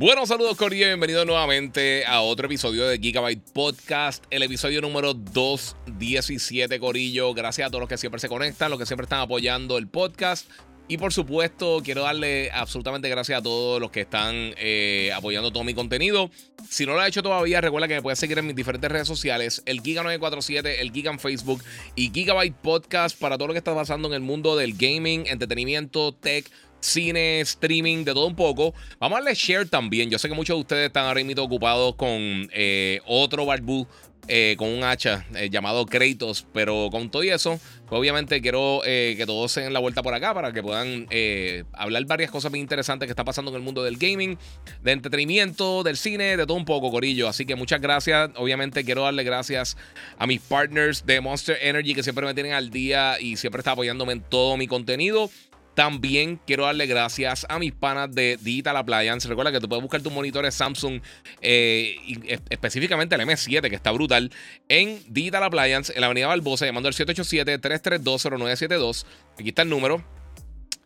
Bueno, saludos Corillo, bienvenido nuevamente a otro episodio de Gigabyte Podcast, el episodio número 217 Corillo. Gracias a todos los que siempre se conectan, los que siempre están apoyando el podcast. Y por supuesto, quiero darle absolutamente gracias a todos los que están eh, apoyando todo mi contenido. Si no lo has hecho todavía, recuerda que me puedes seguir en mis diferentes redes sociales: el Giga947, el Giga en Facebook y Gigabyte Podcast para todo lo que está pasando en el mundo del gaming, entretenimiento, tech cine, streaming, de todo un poco. Vamos a darle share también. Yo sé que muchos de ustedes están ahora ocupados con eh, otro barbú. Eh, con un hacha eh, llamado Kratos, pero con todo y eso, pues obviamente quiero que todos se den la vuelta por acá para que puedan hablar varias cosas muy interesantes que están pasando en el mundo del gaming, de entretenimiento, del cine, de todo un poco, Corillo. Así que muchas gracias. Obviamente quiero darle gracias a mis partners de Monster Energy que siempre me tienen al día y siempre están apoyándome en todo mi contenido. También quiero darle gracias a mis panas de Digital Appliance. Recuerda que tú puedes buscar tus monitores Samsung, eh, específicamente el M7, que está brutal, en Digital Appliance, en la Avenida Barbosa, llamando al 787-332-0972. Aquí está el número.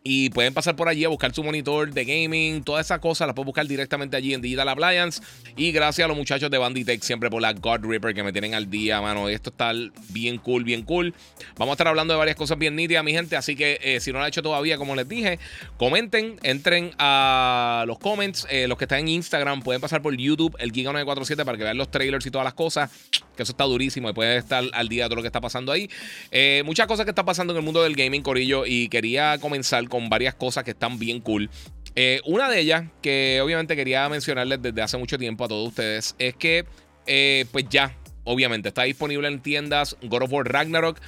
Y pueden pasar por allí a buscar su monitor de gaming, todas esas cosas las pueden buscar directamente allí en Digital Appliance. Y gracias a los muchachos de Banditech siempre por la God Ripper que me tienen al día, mano. Esto está bien cool, bien cool. Vamos a estar hablando de varias cosas bien nítidas, mi gente. Así que eh, si no lo han hecho todavía, como les dije, comenten, entren a los comments. Eh, los que están en Instagram pueden pasar por YouTube, el Giga947, para que vean los trailers y todas las cosas. Que eso está durísimo y pueden estar al día de todo lo que está pasando ahí. Eh, muchas cosas que están pasando en el mundo del gaming, Corillo. Y quería comenzar con varias cosas que están bien cool. Eh, una de ellas, que obviamente quería mencionarles desde hace mucho tiempo a todos ustedes, es que, eh, pues ya, obviamente, está disponible en tiendas God of War Ragnarok.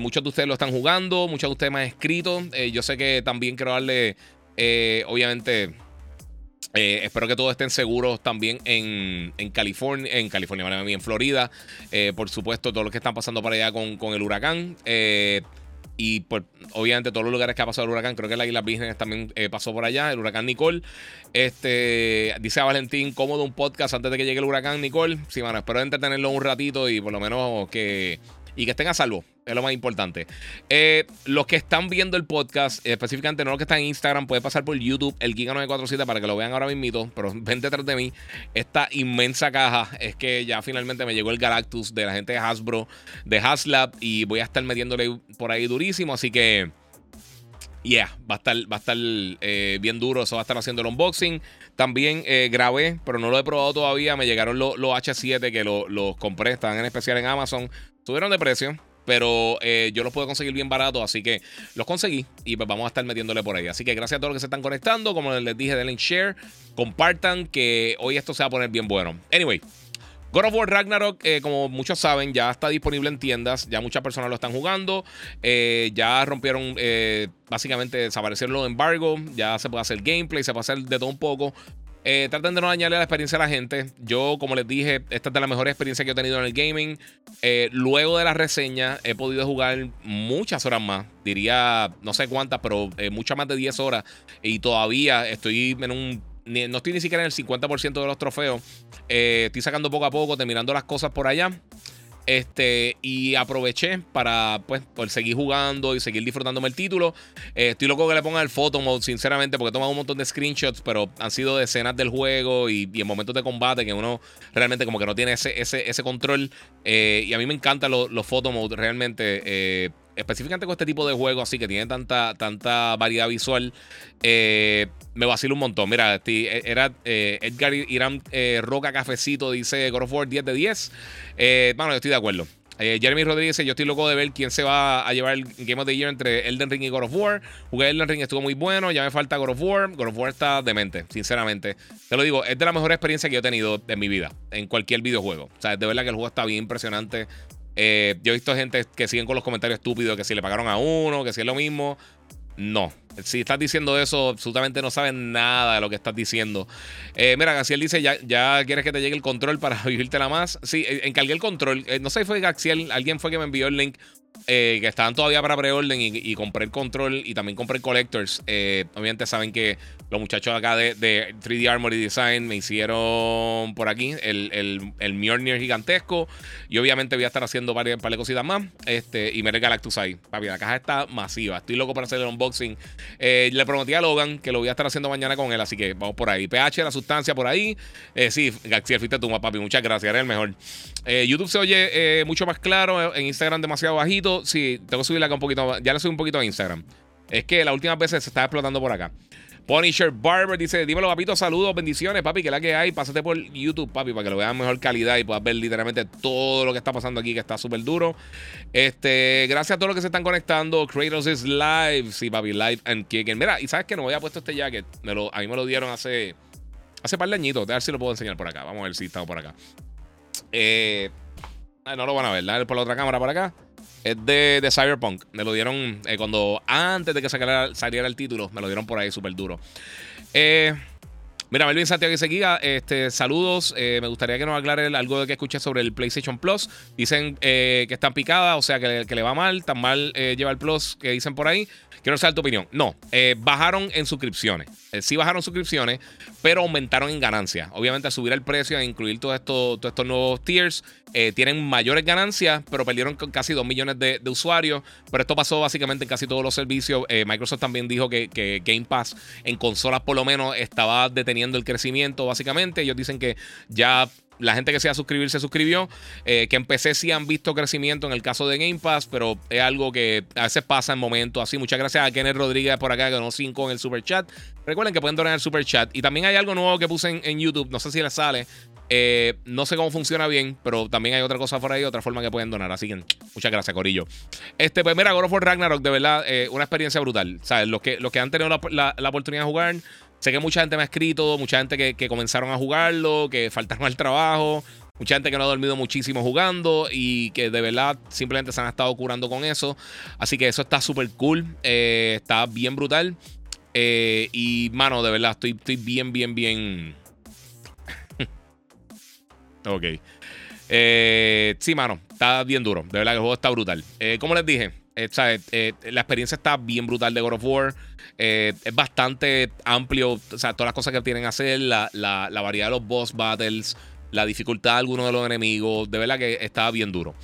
Muchos de ustedes lo están jugando, muchos de ustedes me han escrito. yo sé que también quiero darle, obviamente, espero que todos estén seguros también en, California, en California, en Florida. por supuesto, todo lo que están pasando para allá con, con el huracán. Y pues, obviamente todos los lugares que ha pasado el huracán, creo que la Isla Vírgenes también eh, pasó por allá, el huracán Nicole. Este, dice a Valentín, cómodo un podcast antes de que llegue el huracán Nicole. Sí, bueno, espero entretenerlo un ratito y por lo menos que y que estén a salvo. Es lo más importante. Eh, los que están viendo el podcast, específicamente no los que están en Instagram, pueden pasar por YouTube, el Giga947, para que lo vean ahora mismo. Pero ven detrás de mí. Esta inmensa caja es que ya finalmente me llegó el Galactus de la gente de Hasbro, de Haslab. Y voy a estar metiéndole por ahí durísimo. Así que. Yeah, va a estar, va a estar eh, bien duro. Eso va a estar haciendo el unboxing. También eh, grabé, pero no lo he probado todavía. Me llegaron los, H7 que los compré. Están en especial en Amazon. Subieron de precio. Pero eh, yo los puedo conseguir bien barato, así que los conseguí y pues vamos a estar metiéndole por ahí. Así que gracias a todos los que se están conectando. Como les dije, denle share, compartan que hoy esto se va a poner bien bueno. Anyway, God of War Ragnarok, eh, como muchos saben, ya está disponible en tiendas. Ya muchas personas lo están jugando. Eh, ya rompieron, básicamente desaparecieron los embargos. Ya se puede hacer gameplay, se puede hacer de todo un poco. Eh, traten de no dañarle la experiencia a la gente. Yo, como les dije, esta es de las mejores experiencias que he tenido en el gaming. Eh, luego de la reseña, he podido jugar muchas horas más. Diría, no sé cuántas, pero eh, muchas más de 10 horas. Y todavía estoy en un. No estoy ni siquiera en el 50% de los trofeos. estoy sacando poco a poco, terminando las cosas por allá. Este, y aproveché para pues, seguir jugando y seguir disfrutándome el título. Eh, estoy loco que le pongan el photo mode, sinceramente, porque he tomado un montón de screenshots, pero han sido de escenas del juego y, en momentos de combate que uno realmente como que no tiene ese, ese, ese control. Eh, y a mí me encantan los photo mode realmente. Eh, específicamente con este tipo de juegos así que tiene tanta, tanta variedad visual, eh, me vacila un montón. Mira, este, era eh, Edgar Irán eh, Roca Cafecito, dice God of War 10 de 10. bueno, yo estoy de acuerdo. Jeremy Rodríguez dice: Yo estoy loco de ver quién se va a llevar el Game of the Year entre Elden Ring y God of War. Jugué Elden Ring, estuvo muy bueno. Ya me falta God of War. God of War está demente, sinceramente. Te lo digo, es de la mejor experiencia que yo he tenido en mi vida, en cualquier videojuego. O sea, de verdad que el juego está bien impresionante. Eh, yo he visto gente que siguen con los comentarios estúpidos, que si le pagaron a uno, que si es lo mismo. No. Si estás diciendo eso, absolutamente no saben nada de lo que estás diciendo. Eh, mira, Gaciel dice: ya, ya quieres que te llegue el control para la más. Sí, encargué el control. no sé si fue Gaciel, alguien fue que me envió el link. Eh, que estaban todavía para preorden y, y, compré el control y también compré el collectors. Eh, obviamente saben que los muchachos acá de, 3D Armory Design me hicieron por aquí el, el, el gigantesco. Y obviamente voy a estar haciendo varias, de cositas más. Este, y me Galactus ahí. Papi, la caja está masiva. Estoy loco para hacer el unboxing. Eh, le prometí a Logan que lo voy a estar haciendo mañana con él. Así que vamos por ahí. PH, la sustancia por ahí. sí, García, fuiste tú, papi. Muchas gracias. Eres el mejor. YouTube se oye mucho más claro. En Instagram demasiado bajito sí, tengo que subirla acá un poquito. Ya le subí un poquito a Instagram. Es que las últimas veces se está explotando por acá. Punisher Barber dice: Dímelo, papito, saludos, bendiciones, papi, que la que hay. Pásate por YouTube, papi, para que lo vean mejor calidad y puedas ver literalmente todo lo que está pasando aquí, que está súper duro. Este, gracias a todos los que se están conectando. Kratos is live. Sí, papi, live and kicking. Mira, y sabes que no había puesto este jacket. Me lo, a mí me lo dieron hace. Hace par de añitos. A ver si lo puedo enseñar por acá. Vamos a ver si está por acá. Eh, no lo van a ver. Dale por la otra cámara por acá. Es de, Cyberpunk. Me lo dieron eh, cuando antes de que saliera, el título. Me lo dieron por ahí súper duro. Eh, mira, Melvin Santiago Giga, este, saludos. Eh, me gustaría que nos aclare algo de que escuché sobre el PlayStation Plus. Dicen que están picadas, o sea, que, le va mal, tan mal lleva el Plus que dicen por ahí. Quiero saber tu opinión. No, eh, bajaron en suscripciones. Eh, sí bajaron suscripciones, pero aumentaron en ganancias. Obviamente, al subir el precio e incluir todos estos, todos estos nuevos tiers, eh, tienen mayores ganancias, pero perdieron casi 2 millones de, usuarios. Pero esto pasó básicamente en casi todos los servicios. Microsoft también dijo que, que, Game Pass en consolas por lo menos estaba el crecimiento, básicamente. Ellos dicen que ya la gente que se a suscribir se suscribió. Eh, que en PC sí han visto crecimiento en el caso de Game Pass, pero es algo que a veces pasa en momentos así. Muchas gracias a Kenneth Rodríguez por acá que donó 5 en el super chat. Recuerden que pueden donar el super chat. Y también hay algo nuevo que puse en, YouTube. No sé si les sale. Eh, no sé cómo funciona bien, pero también hay otra cosa por ahí, otra forma que pueden donar. Así que muchas gracias, Corillo. Este, pues mira, God Ragnarok, de verdad, eh, una experiencia brutal. ¿Sabes? Los que, los que han tenido la, la oportunidad de jugar Sé que mucha gente me ha escrito, mucha gente que, comenzaron a jugarlo, que faltaron al trabajo, mucha gente que no ha dormido muchísimo jugando y que de verdad simplemente se han estado curando con eso. Así que eso está súper cool, eh, está bien brutal. Eh, y, mano, de verdad, estoy, estoy bien, bien, bien. ok. Eh, sí, mano, está bien duro. De verdad que el juego está brutal. como les dije, la experiencia está bien brutal de God of War. Eh, es bastante amplio. O sea, todas las cosas que tienen que hacer, la, variedad de los boss battles, la dificultad de algunos de los enemigos. De verdad que está bien duro.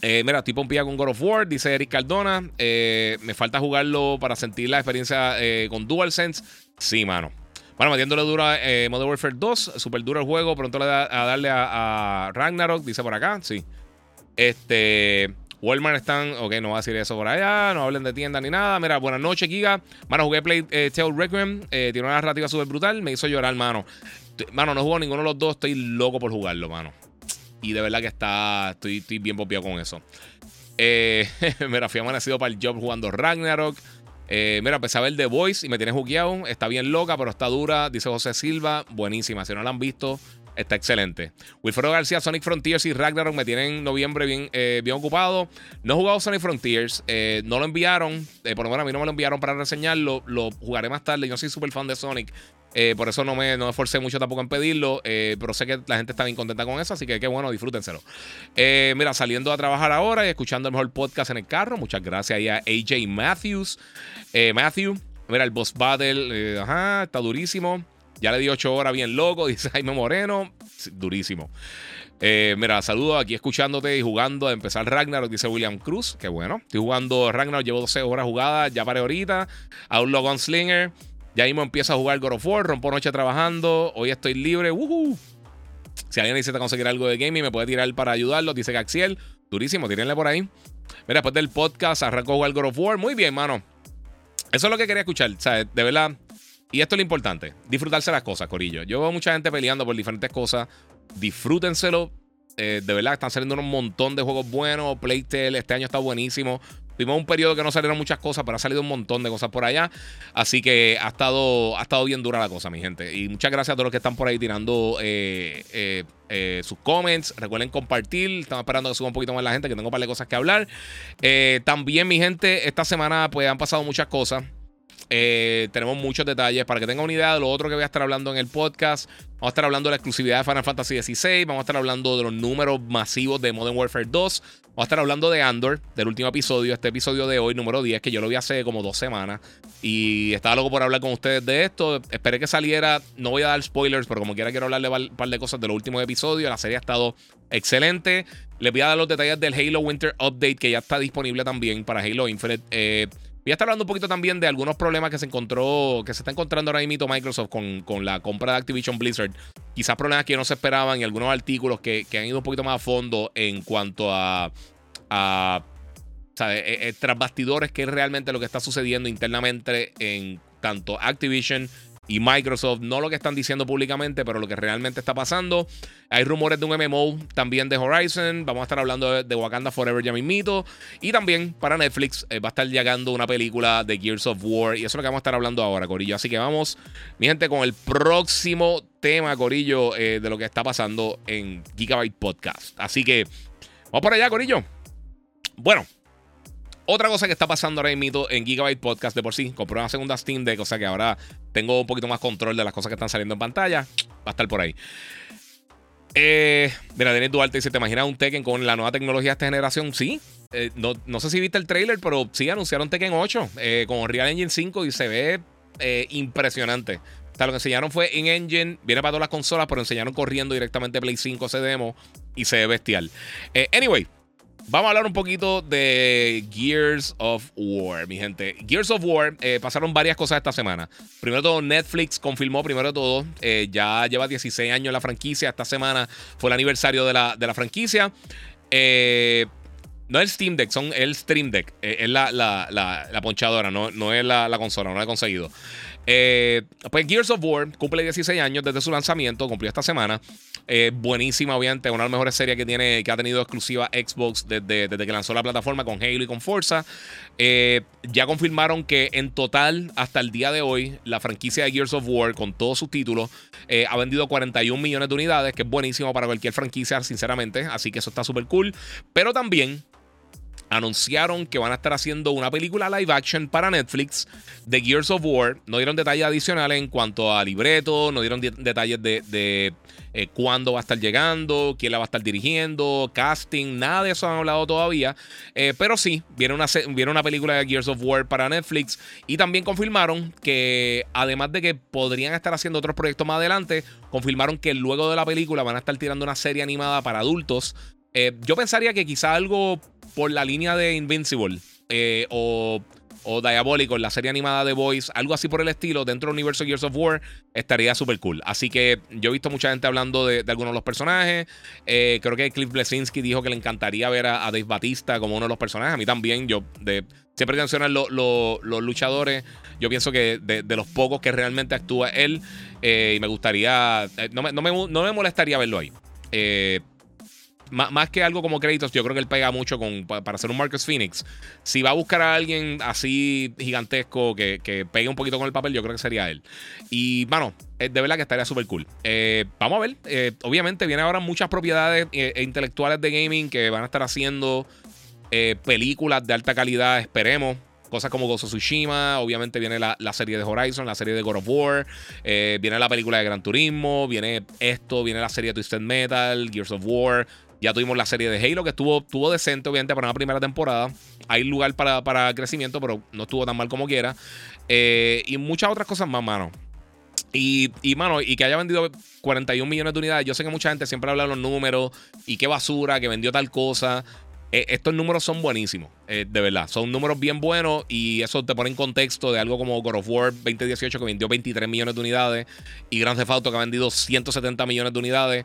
Eh, mira, estoy pompía con God of War, dice Eric Cardona. Eh, me falta jugarlo para sentir la experiencia con DualSense. Sí, mano. Bueno, metiéndole duro a Modern Warfare 2, súper duro el juego. Pronto le da a darle a Ragnarok, dice por acá. Sí. Este. Walmart están, ok, no voy a decir eso por allá, no hablen de tienda ni nada. Mira, buenas noches, Giga. Mano, jugué Play eh, Tale Requiem, eh, tiene una narrativa súper brutal, me hizo llorar, mano. Mano, no juego ninguno de los dos, estoy loco por jugarlo, mano. Y de verdad que está, estoy, estoy bien popiado con eso. Eh, mira, fui amanecido para el job jugando Ragnarok. Eh, mira, empecé a ver The Voice y me tiene jugueado. Está bien loca, pero está dura. Dice José Silva. Buenísima. Si no la han visto, Está excelente. Wilfredo García, Sonic Frontiers y Ragnarok me tienen noviembre bien, eh, bien ocupado. No he jugado Sonic Frontiers. Eh, no lo enviaron. Eh, por lo menos a mí no me lo enviaron para reseñarlo. Lo jugaré más tarde. Yo soy súper fan de Sonic. por eso no me, no esforcé mucho tampoco en pedirlo. pero sé que la gente está bien contenta con eso. Así que qué bueno, disfrútenselo. mira, saliendo a trabajar ahora y escuchando el mejor podcast en el carro. Muchas gracias ahí a AJ Matthews. Matthew. Mira, el boss battle. ajá, está durísimo. Ya le di 8 horas bien loco, dice Jaime Moreno. Durísimo. Eh, mira, saludo aquí escuchándote y jugando a empezar Ragnarok, dice William Cruz. Qué bueno. Estoy jugando Ragnarok, llevo 12 horas jugadas, ya paré ahorita. Outlaw Gunslinger. Ya mismo empiezo a jugar God of War, rompo noche trabajando. Hoy estoy libre. Si alguien necesita conseguir algo de gaming, me puede tirar para ayudarlo, dice Gaxiel. Durísimo, tírenle por ahí. Mira, después del podcast arrancó a jugar God of War. Muy bien, mano. Eso es lo que quería escuchar. O de verdad, y esto es lo importante, disfrutarse las cosas, Corillo. Yo veo mucha gente peleando por diferentes cosas. Disfrútenselo. Eh, de verdad, están saliendo un montón de juegos buenos. Playtale este año está buenísimo. Tuvimos un periodo que no salieron muchas cosas, pero ha salido un montón de cosas por allá. Así que ha estado, ha estado bien dura la cosa, mi gente. Y muchas gracias a todos los que están por ahí tirando eh, eh, sus comments. Recuerden compartir. Estamos esperando que suba un poquito más la gente, que tengo un par de cosas que hablar. también, mi gente, esta semana pues han pasado muchas cosas. Tenemos muchos detalles para que tengan una idea de lo otro que voy a estar hablando en el podcast. Vamos a estar hablando de la exclusividad de Final Fantasy XVI. Vamos a estar hablando de los números masivos de Modern Warfare 2. Vamos a estar hablando de Andor, del último episodio, este episodio de hoy, número 10, que yo lo vi hace como dos semanas. Y estaba loco por hablar con ustedes de esto. Esperé que saliera. No voy a dar spoilers, pero como quiera quiero hablarle un par de cosas de los últimos episodios. La serie ha estado excelente. Les voy a dar los detalles del Halo Winter Update, que ya está disponible también para Halo Infinite. Eh, Voy a estar hablando un poquito también de algunos problemas que se encontró, que se está encontrando ahora mismo Microsoft con, con la compra de Activision Blizzard. Quizás problemas que no se esperaban y algunos artículos que, han ido un poquito más a fondo en cuanto a, a eh, eh, tras bastidores, que es realmente lo que está sucediendo internamente en tanto Activision y Microsoft, no lo que están diciendo públicamente, pero lo que realmente está pasando. Hay rumores de un MMO también de Horizon. Vamos a estar hablando de, Wakanda Forever ya mismito. Y también para Netflix eh, va a estar llegando una película de Gears of War. Y eso es lo que vamos a estar hablando ahora, Corillo. Así que vamos, mi gente, con el próximo tema, Corillo, eh, de lo que está pasando en Gigabyte Podcast. Así que vamos por allá, Corillo. Bueno, otra cosa que está pasando ahora mismo en Gigabyte Podcast de por sí, compré una segunda Steam Deck, o sea que ahora tengo un poquito más control de las cosas que están saliendo en pantalla. Va a estar por ahí. Eh, mira, Denis Duarte dice: ¿Te imaginas un Tekken con la nueva tecnología de esta generación? Sí. Eh, no, sé si viste el trailer, pero sí anunciaron Tekken 8 eh, con Real Engine 5 y se ve eh, impresionante. O sea, lo que enseñaron fue in engine, viene para todas las consolas, pero enseñaron corriendo directamente Play 5 ese demo y se ve bestial. anyway, Vamos a hablar un poquito de Gears of War, mi gente. Gears of War, eh, pasaron varias cosas esta semana. Primero todo, Netflix confirmó, primero todo, eh, ya lleva 16 años la franquicia. Esta semana fue el aniversario de la, de la franquicia. Eh, no es Steam Deck, son el Stream Deck. es la, la, ponchadora, no, no es la, consola, no la he conseguido. pues Gears of War cumple 16 años desde su lanzamiento, cumplió esta semana. Eh, buenísima, obviamente, una de las mejores series que, tiene, que ha tenido exclusiva Xbox desde, desde que lanzó la plataforma con Halo y con Forza. Eh, ya confirmaron que en total, hasta el día de hoy, la franquicia de Gears of War, con todos sus títulos, eh, ha vendido 41 millones de unidades, que es buenísimo para cualquier franquicia, sinceramente. Así que eso está súper cool. Pero también anunciaron que van a estar haciendo una película live action para Netflix de Gears of War. No dieron detalles adicionales en cuanto a libreto, no dieron detalles de, eh, cuándo va a estar llegando, quién la va a estar dirigiendo, casting, nada de eso han hablado todavía. Eh, pero sí, viene una, viene una película de Gears of War para Netflix y también confirmaron que además de que podrían estar haciendo otros proyectos más adelante, confirmaron que luego de la película van a estar tirando una serie animada para adultos. Eh, yo pensaría que quizá algo por la línea de Invincible eh, o, o Diabolical, la serie animada de Boys, algo así por el estilo, dentro del universo Gears of War, estaría súper cool. Así que yo he visto mucha gente hablando de, algunos de los personajes. Eh, creo que Cliff Blesinski dijo que le encantaría ver a, Dave Batista como uno de los personajes. A mí también, yo de, siempre que mencionan los luchadores, yo pienso que de, los pocos que realmente actúa él, y me gustaría, no me, no, me, no, me, molestaría verlo ahí. Eh, más, que algo como créditos, yo creo que él pega mucho con, para hacer un Marcus Phoenix. Si va a buscar a alguien así gigantesco que, que pegue un poquito con el papel, yo creo que sería él. Y, bueno, de verdad que estaría súper cool. Eh, vamos a ver. Eh, obviamente, vienen ahora muchas propiedades eh, e intelectuales de gaming que van a estar haciendo películas de alta calidad, esperemos. Cosas como Gozo Tsushima, obviamente viene la, la, serie de Horizon, la serie de God of War, viene la película de Gran Turismo, viene esto, viene la serie de Twisted Metal, Gears of War, ya tuvimos la serie de Halo, que estuvo, estuvo decente, obviamente, para una primera temporada. Hay lugar para, para crecimiento, pero no estuvo tan mal como quiera. Eh, y muchas otras cosas más, mano. Y, y, mano, y que haya vendido 41 millones de unidades. Yo sé que mucha gente siempre habla de los números y qué basura, que vendió tal cosa. Eh, estos números son buenísimos, eh, de verdad. Son números bien buenos y eso te pone en contexto de algo como God of War 2018 que vendió 23 millones de unidades y Grand Theft Auto que ha vendido 170 millones de unidades.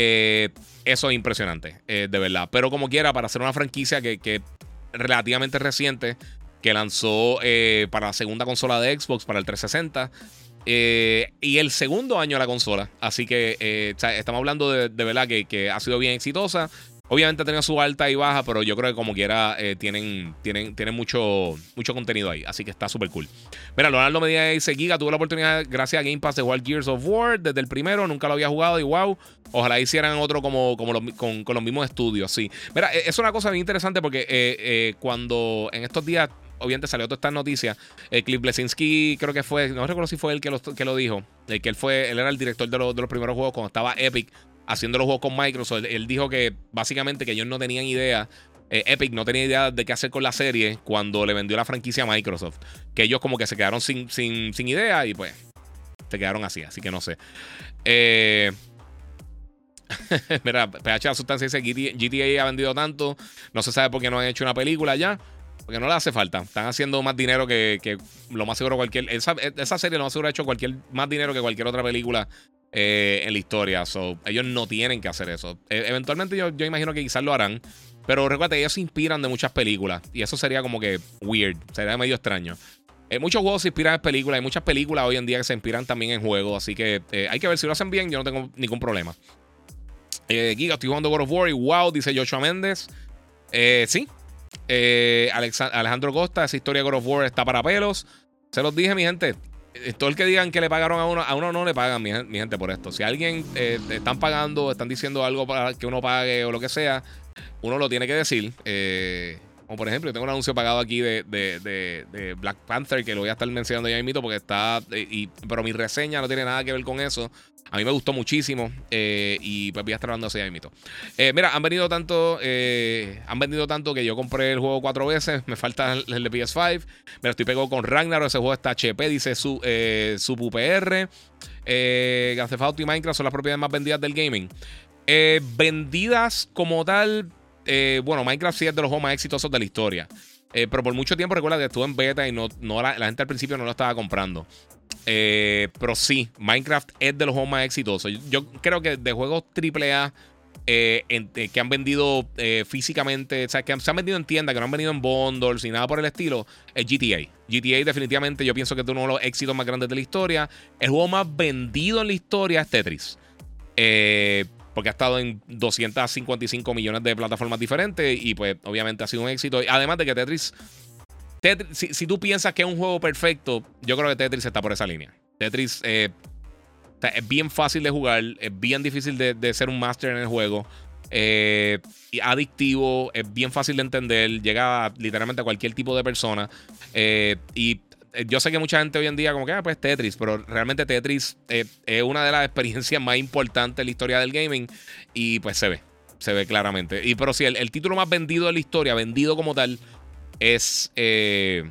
Eh, eso es impresionante, de verdad. Pero como quiera, para hacer una franquicia que, que relativamente reciente, que lanzó para la segunda consola de Xbox, para el 360. y el segundo año de la consola. Así que estamos hablando de, de verdad que, que, ha sido bien exitosa. Obviamente ha tenido su alta y baja, pero yo creo que como quiera eh, tienen, tienen, tienen mucho, mucho contenido ahí. Así que está súper cool. Mira, Leonardo Medina dice: Giga, tuve la oportunidad, gracias a Game Pass, de jugar Gears of War desde el primero. Nunca lo había jugado y wow. Ojalá hicieran otro como, como con, los mismos estudios. Sí. Mira, e, es una cosa bien interesante porque eh, eh, cuando en estos días obviamente salió toda esta noticia. Cliff Blesinski, creo que fue, no recuerdo si fue él que lo, que lo dijo, que él fue, él era el director de, de, los primeros juegos cuando estaba Epic haciendo los juegos con Microsoft. Él, dijo que básicamente que ellos no tenían idea. Eh, Epic no tenía idea de qué hacer con la serie cuando le vendió la franquicia a Microsoft. Que ellos como que se quedaron sin, sin, sin idea y pues se quedaron así. Así que no sé. Eh, mira, PH la sustancia dice GTA ha vendido tanto. No se sabe por qué no han hecho una película ya. Porque no le hace falta. Están haciendo más dinero que, lo más seguro cualquier. Esa, esa, serie lo más seguro ha hecho cualquier, más dinero que cualquier otra película eh, en la historia. So, ellos no tienen que hacer eso. E, eventualmente yo, yo, imagino que quizás lo harán. Pero recuerda, ellos se inspiran de muchas películas. Y eso sería como que weird. Sería medio extraño. Eh, muchos juegos se inspiran en películas. Hay muchas películas hoy en día que se inspiran también en juegos. Así que eh, hay que ver si lo hacen bien. Yo no tengo ningún problema. Giga, estoy jugando God of War y wow, dice Joshua Méndez. sí. Alejandro Costa, esa historia de God of War está para pelos. Se los dije, mi gente. Eh, todo el que digan que le pagaron a uno, a uno no le pagan, mi, gente, por esto. Si alguien eh, están pagando, están diciendo algo para que uno pague o lo que sea, uno lo tiene que decir. Eh, como por ejemplo, tengo un anuncio pagado aquí de, de, Black Panther que lo voy a estar mencionando ya mito porque está. Y, pero mi reseña no tiene nada que ver con eso. A mí me gustó muchísimo eh, y pues voy a estar hablando así mito. Eh, mira, han venido tanto, eh, han vendido tanto que yo compré el juego cuatro veces. Me falta el, de PS5. Me lo estoy pegado con Ragnar. Ese juego está HP, dice su, UPR. Eh, Grand Theft Auto y Minecraft son las propiedades más vendidas del gaming. vendidas como tal, bueno, Minecraft sí es de los juegos más exitosos de la historia. pero por mucho tiempo recuerda que estuvo en beta y no la, gente al principio no lo estaba comprando. Eh, pero sí, Minecraft es de los juegos más exitosos. Yo, creo que de juegos AAA eh, eh, que han vendido físicamente, o sea, que se han vendido en tiendas, que no han vendido en bundles ni nada por el estilo, es GTA. GTA definitivamente yo pienso que es uno de los éxitos más grandes de la historia. El juego más vendido en la historia es Tetris. porque ha estado en 255 millones de plataformas diferentes y pues obviamente ha sido un éxito. Además de que Tetris si, tú piensas que es un juego perfecto, yo creo que Tetris está por esa línea. Tetris eh, es bien fácil de jugar, es bien difícil de, ser un master en el juego. Eh, adictivo, es bien fácil de entender, llega literalmente a cualquier tipo de persona. Eh, y yo sé que mucha gente hoy en día como que, ah, pues Tetris, pero realmente Tetris es una de las experiencias más importantes en la historia del gaming y pues se ve, se ve claramente. Y pero sí, el título más vendido de la historia, vendido como tal, es eh,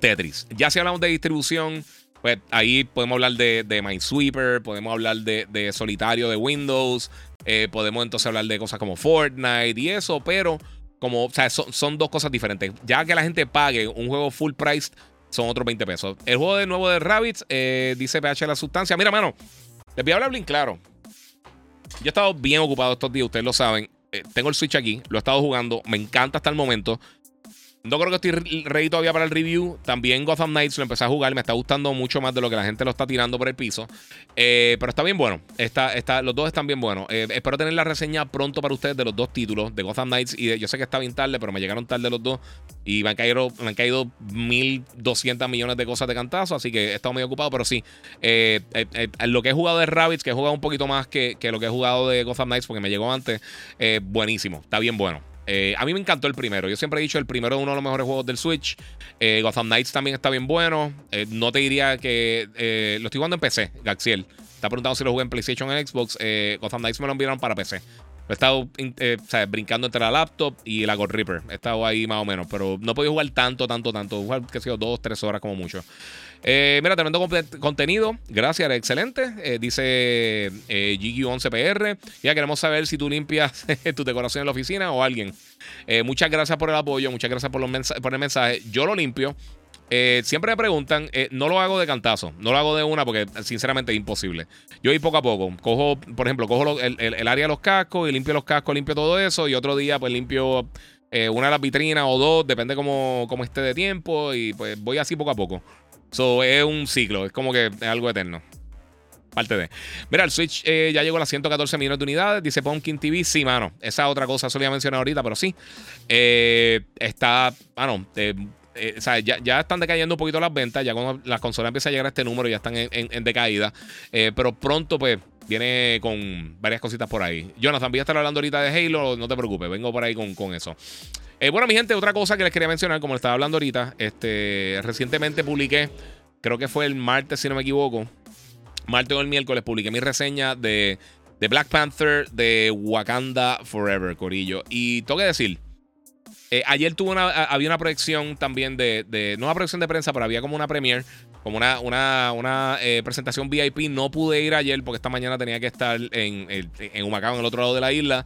Tetris. Ya si hablamos de distribución, pues ahí podemos hablar de, de Minesweeper, podemos hablar de, solitario de Windows, eh, podemos entonces hablar de cosas como Fortnite y eso, pero como, o sea, son, dos cosas diferentes. Ya que la gente pague un juego full price, son otros 20 pesos. El juego de nuevo de Rabbits, eh, dice PH la sustancia. Mira, mano, les voy a hablar bien claro. Yo he estado bien ocupado estos días, ustedes lo saben. tengo el Switch aquí, lo he estado jugando, me encanta hasta el momento. No creo que estoy ready todavía para el review. También Gotham Knights lo empecé a jugar. Me está gustando mucho más de lo que la gente lo está tirando por el piso. Eh, pero está bien bueno. Está, está, los dos están bien buenos. Eh, espero tener la reseña pronto para ustedes de los dos títulos, de Gotham Knights. Y yo sé que está bien tarde, pero me llegaron tarde los dos. Y me han caído, me han caído 1.200 millones de cosas de cantazo. Así que he estado muy ocupado. Pero sí, eh, lo que he jugado de Rabbits, que he jugado un poquito más que, que, lo que he jugado de Gotham Knights, porque me llegó antes, buenísimo. Está bien bueno. Eh, a mí me encantó el primero. Yo siempre he dicho el primero es uno de los mejores juegos del Switch. Eh, Gotham Knights también está bien bueno. Eh, no te diría que. lo estoy jugando en PC, Gaxiel. Está preguntando si lo jugué en PlayStation o en Xbox. Gotham Knights me lo enviaron para PC. He estado brincando entre la laptop y la God Reaper. He estado ahí más o menos. Pero no he podido jugar tanto, tanto, tanto. Jugar, que sido dos, tres horas como mucho. Eh, mira, tremendo contenido. Gracias, excelente. Eh, dice eh, GQ11PR. Ya queremos saber si tú limpias tu decoración en la oficina o alguien. Eh, muchas gracias por el apoyo, muchas gracias por, los por el mensaje. Yo lo limpio. siempre me preguntan, no lo hago de cantazo, no lo hago de una porque sinceramente es imposible. Yo voy poco a poco. Cojo, por ejemplo, cojo el, área de los cascos y limpio los cascos, limpio todo eso. Y otro día, pues limpio una de las vitrinas o dos, depende cómo, cómo esté de tiempo. Y pues voy así poco a poco. So, es un ciclo, es como que es algo eterno. parte de. Mira, el Switch eh, ya llegó a las 114 millones de unidades. Dice Pumpkin TV. Sí, mano. Esa otra cosa solía mencionar ahorita, pero sí. Eh, está, mano, eh, o sea, ya, están decayendo un poquito las ventas. Ya cuando las consolas empiezan a llegar a este número, ya están en, decaída. pero pronto, pues, viene con varias cositas por ahí. Jonathan, voy a estar hablando ahorita de Halo. No te preocupes, vengo por ahí con, con eso. Bueno, mi gente, otra cosa que les quería mencionar, como estaba hablando ahorita, este, recientemente publiqué, creo que fue el martes, si no me equivoco martes o el miércoles publiqué mi reseña de, de Black Panther de Wakanda Forever, Corillo. Y tengo que decir, eh, ayer tuvo una, había una proyección también de, de, no una proyección de prensa, pero había como una premiere, como una, una, una eh, presentación VIP. No pude ir ayer porque esta mañana tenía que estar en, en Humacao, en el otro lado de la isla.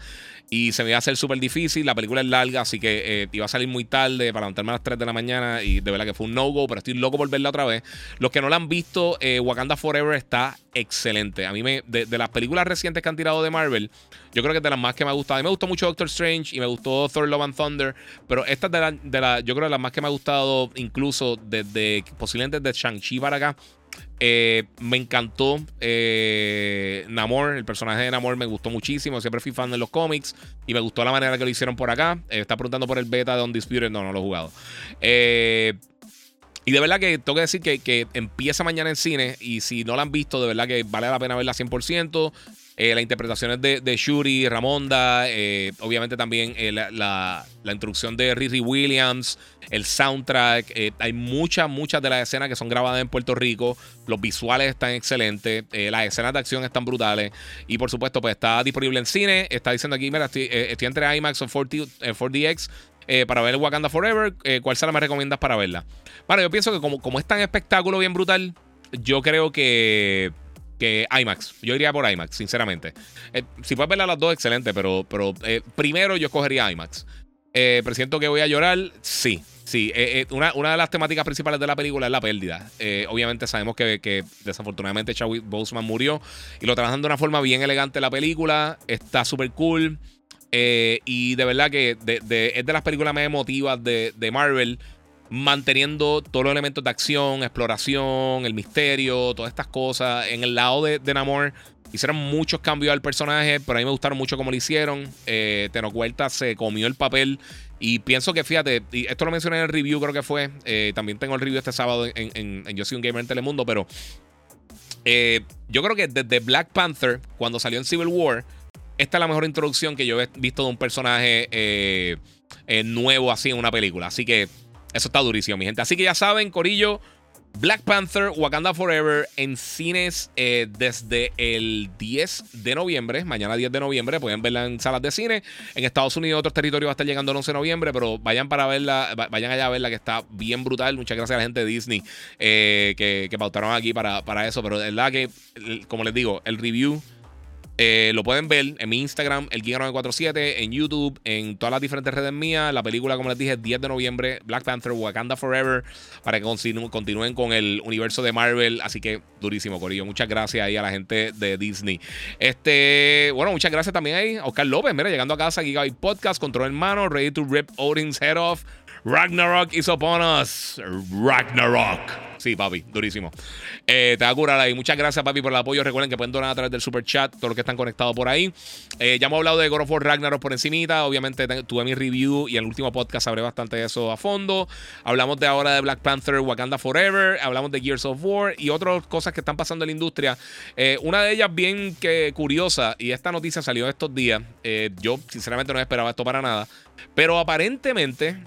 Y se me iba a hacer súper difícil. La película es larga, así que eh, iba a salir muy tarde para levantarme a las 3 de la mañana. Y de verdad que fue un no-go, pero estoy loco por verla otra vez. Los que no la han visto, eh, Wakanda Forever está excelente. A mí, me, de, las películas recientes que han tirado de Marvel, yo creo que es de las más que me ha gustado. A mí me gustó mucho Doctor Strange y me gustó Thor Love and Thunder. Pero esta es de las, de la, yo creo, de las más que me ha gustado, incluso desde posiblemente desde Shang-Chi para acá. Eh, me encantó eh, Namor, el personaje de Namor me gustó muchísimo. Siempre fui fan de los cómics y me gustó la manera que lo hicieron por acá. Eh, está preguntando por el beta de Undisputed. No, no lo he jugado. y de verdad que tengo que decir que, empieza mañana en cine. Y si no la han visto, de verdad que vale la pena verla 100%. Las interpretaciones de, Shuri, Ramonda, obviamente también la, la, introducción de Riri Williams, el soundtrack. Eh, hay muchas, muchas de las escenas que son grabadas en Puerto Rico. Los visuales están excelentes. Eh, las escenas de acción están brutales. Y por supuesto, pues está disponible en cine. Está diciendo aquí, mira, estoy, eh, entre IMAX o 4, dx para ver Wakanda Forever. ¿Cuál sala me recomiendas para verla? Bueno, yo pienso que como, como es tan espectáculo bien brutal, yo creo que que IMAX. Yo iría por IMAX, sinceramente. si puedes verla las dos, excelente, pero, pero primero yo escogería IMAX. presiento que voy a llorar, sí. Sí, eh, eh, una, una, de las temáticas principales de la película es la pérdida. Eh, obviamente sabemos que, que desafortunadamente Chadwick Boseman murió y lo trabajan de una forma bien elegante la película. Está súper cool. y de verdad que es de las películas más emotivas de, de, Marvel, manteniendo todos los elementos de acción, exploración, el misterio, todas estas cosas. En el lado de, de Namor hicieron muchos cambios al personaje, pero a mí me gustaron mucho cómo lo hicieron. Tenocuelta se comió el papel y pienso que, fíjate, y esto lo mencioné en el review, creo que fue. Eh, también tengo el review este sábado en, Yo soy un gamer en Telemundo, pero eh, yo creo que desde Black Panther, cuando salió en Civil War, esta es la mejor introducción que yo he visto de un personaje eh, nuevo así en una película. Así que eso está durísimo, mi gente. Así que ya saben, Corillo. Black Panther Wakanda Forever en cines eh, desde el 10 de noviembre. Mañana 10 de noviembre. Pueden verla en salas de cine. En Estados Unidos, otros territorios va a estar llegando el 11 de noviembre. Pero vayan para verla, vayan allá a verla que está bien brutal. Muchas gracias a la gente de Disney eh, que, que, pautaron aquí para, para eso. Pero de verdad que, como les digo, el review eh, lo pueden ver en mi Instagram, el Giga947, en YouTube, en todas las diferentes redes mías. La película, como les dije, 10 de noviembre, Black Panther, Wakanda Forever, para que continúen con el universo de Marvel. Así que durísimo, Corillo. Muchas gracias ahí a la gente de Disney. Este, bueno, muchas gracias también ahí a Oscar López, mira, llegando a casa, Gigabyte Podcast, Control Hermano, Ready to Rip Odin's Head Off. Ragnarok is upon us. Ragnarok. Sí, papi, durísimo. Eh, te va a curar ahí. Muchas gracias, papi, por el apoyo. Recuerden que pueden donar a través del super chat, todos los que están conectados por ahí. Eh, ya hemos hablado de God of War Ragnarok por encimita. Obviamente tuve mi review y en el último podcast hablé bastante de eso a fondo. Hablamos de ahora de Black Panther, Wakanda Forever. Hablamos de Gears of War y otras cosas que están pasando en la industria. Eh, una de ellas bien que curiosa, y esta noticia salió estos días. yo, sinceramente, no esperaba esto para nada. Pero aparentemente,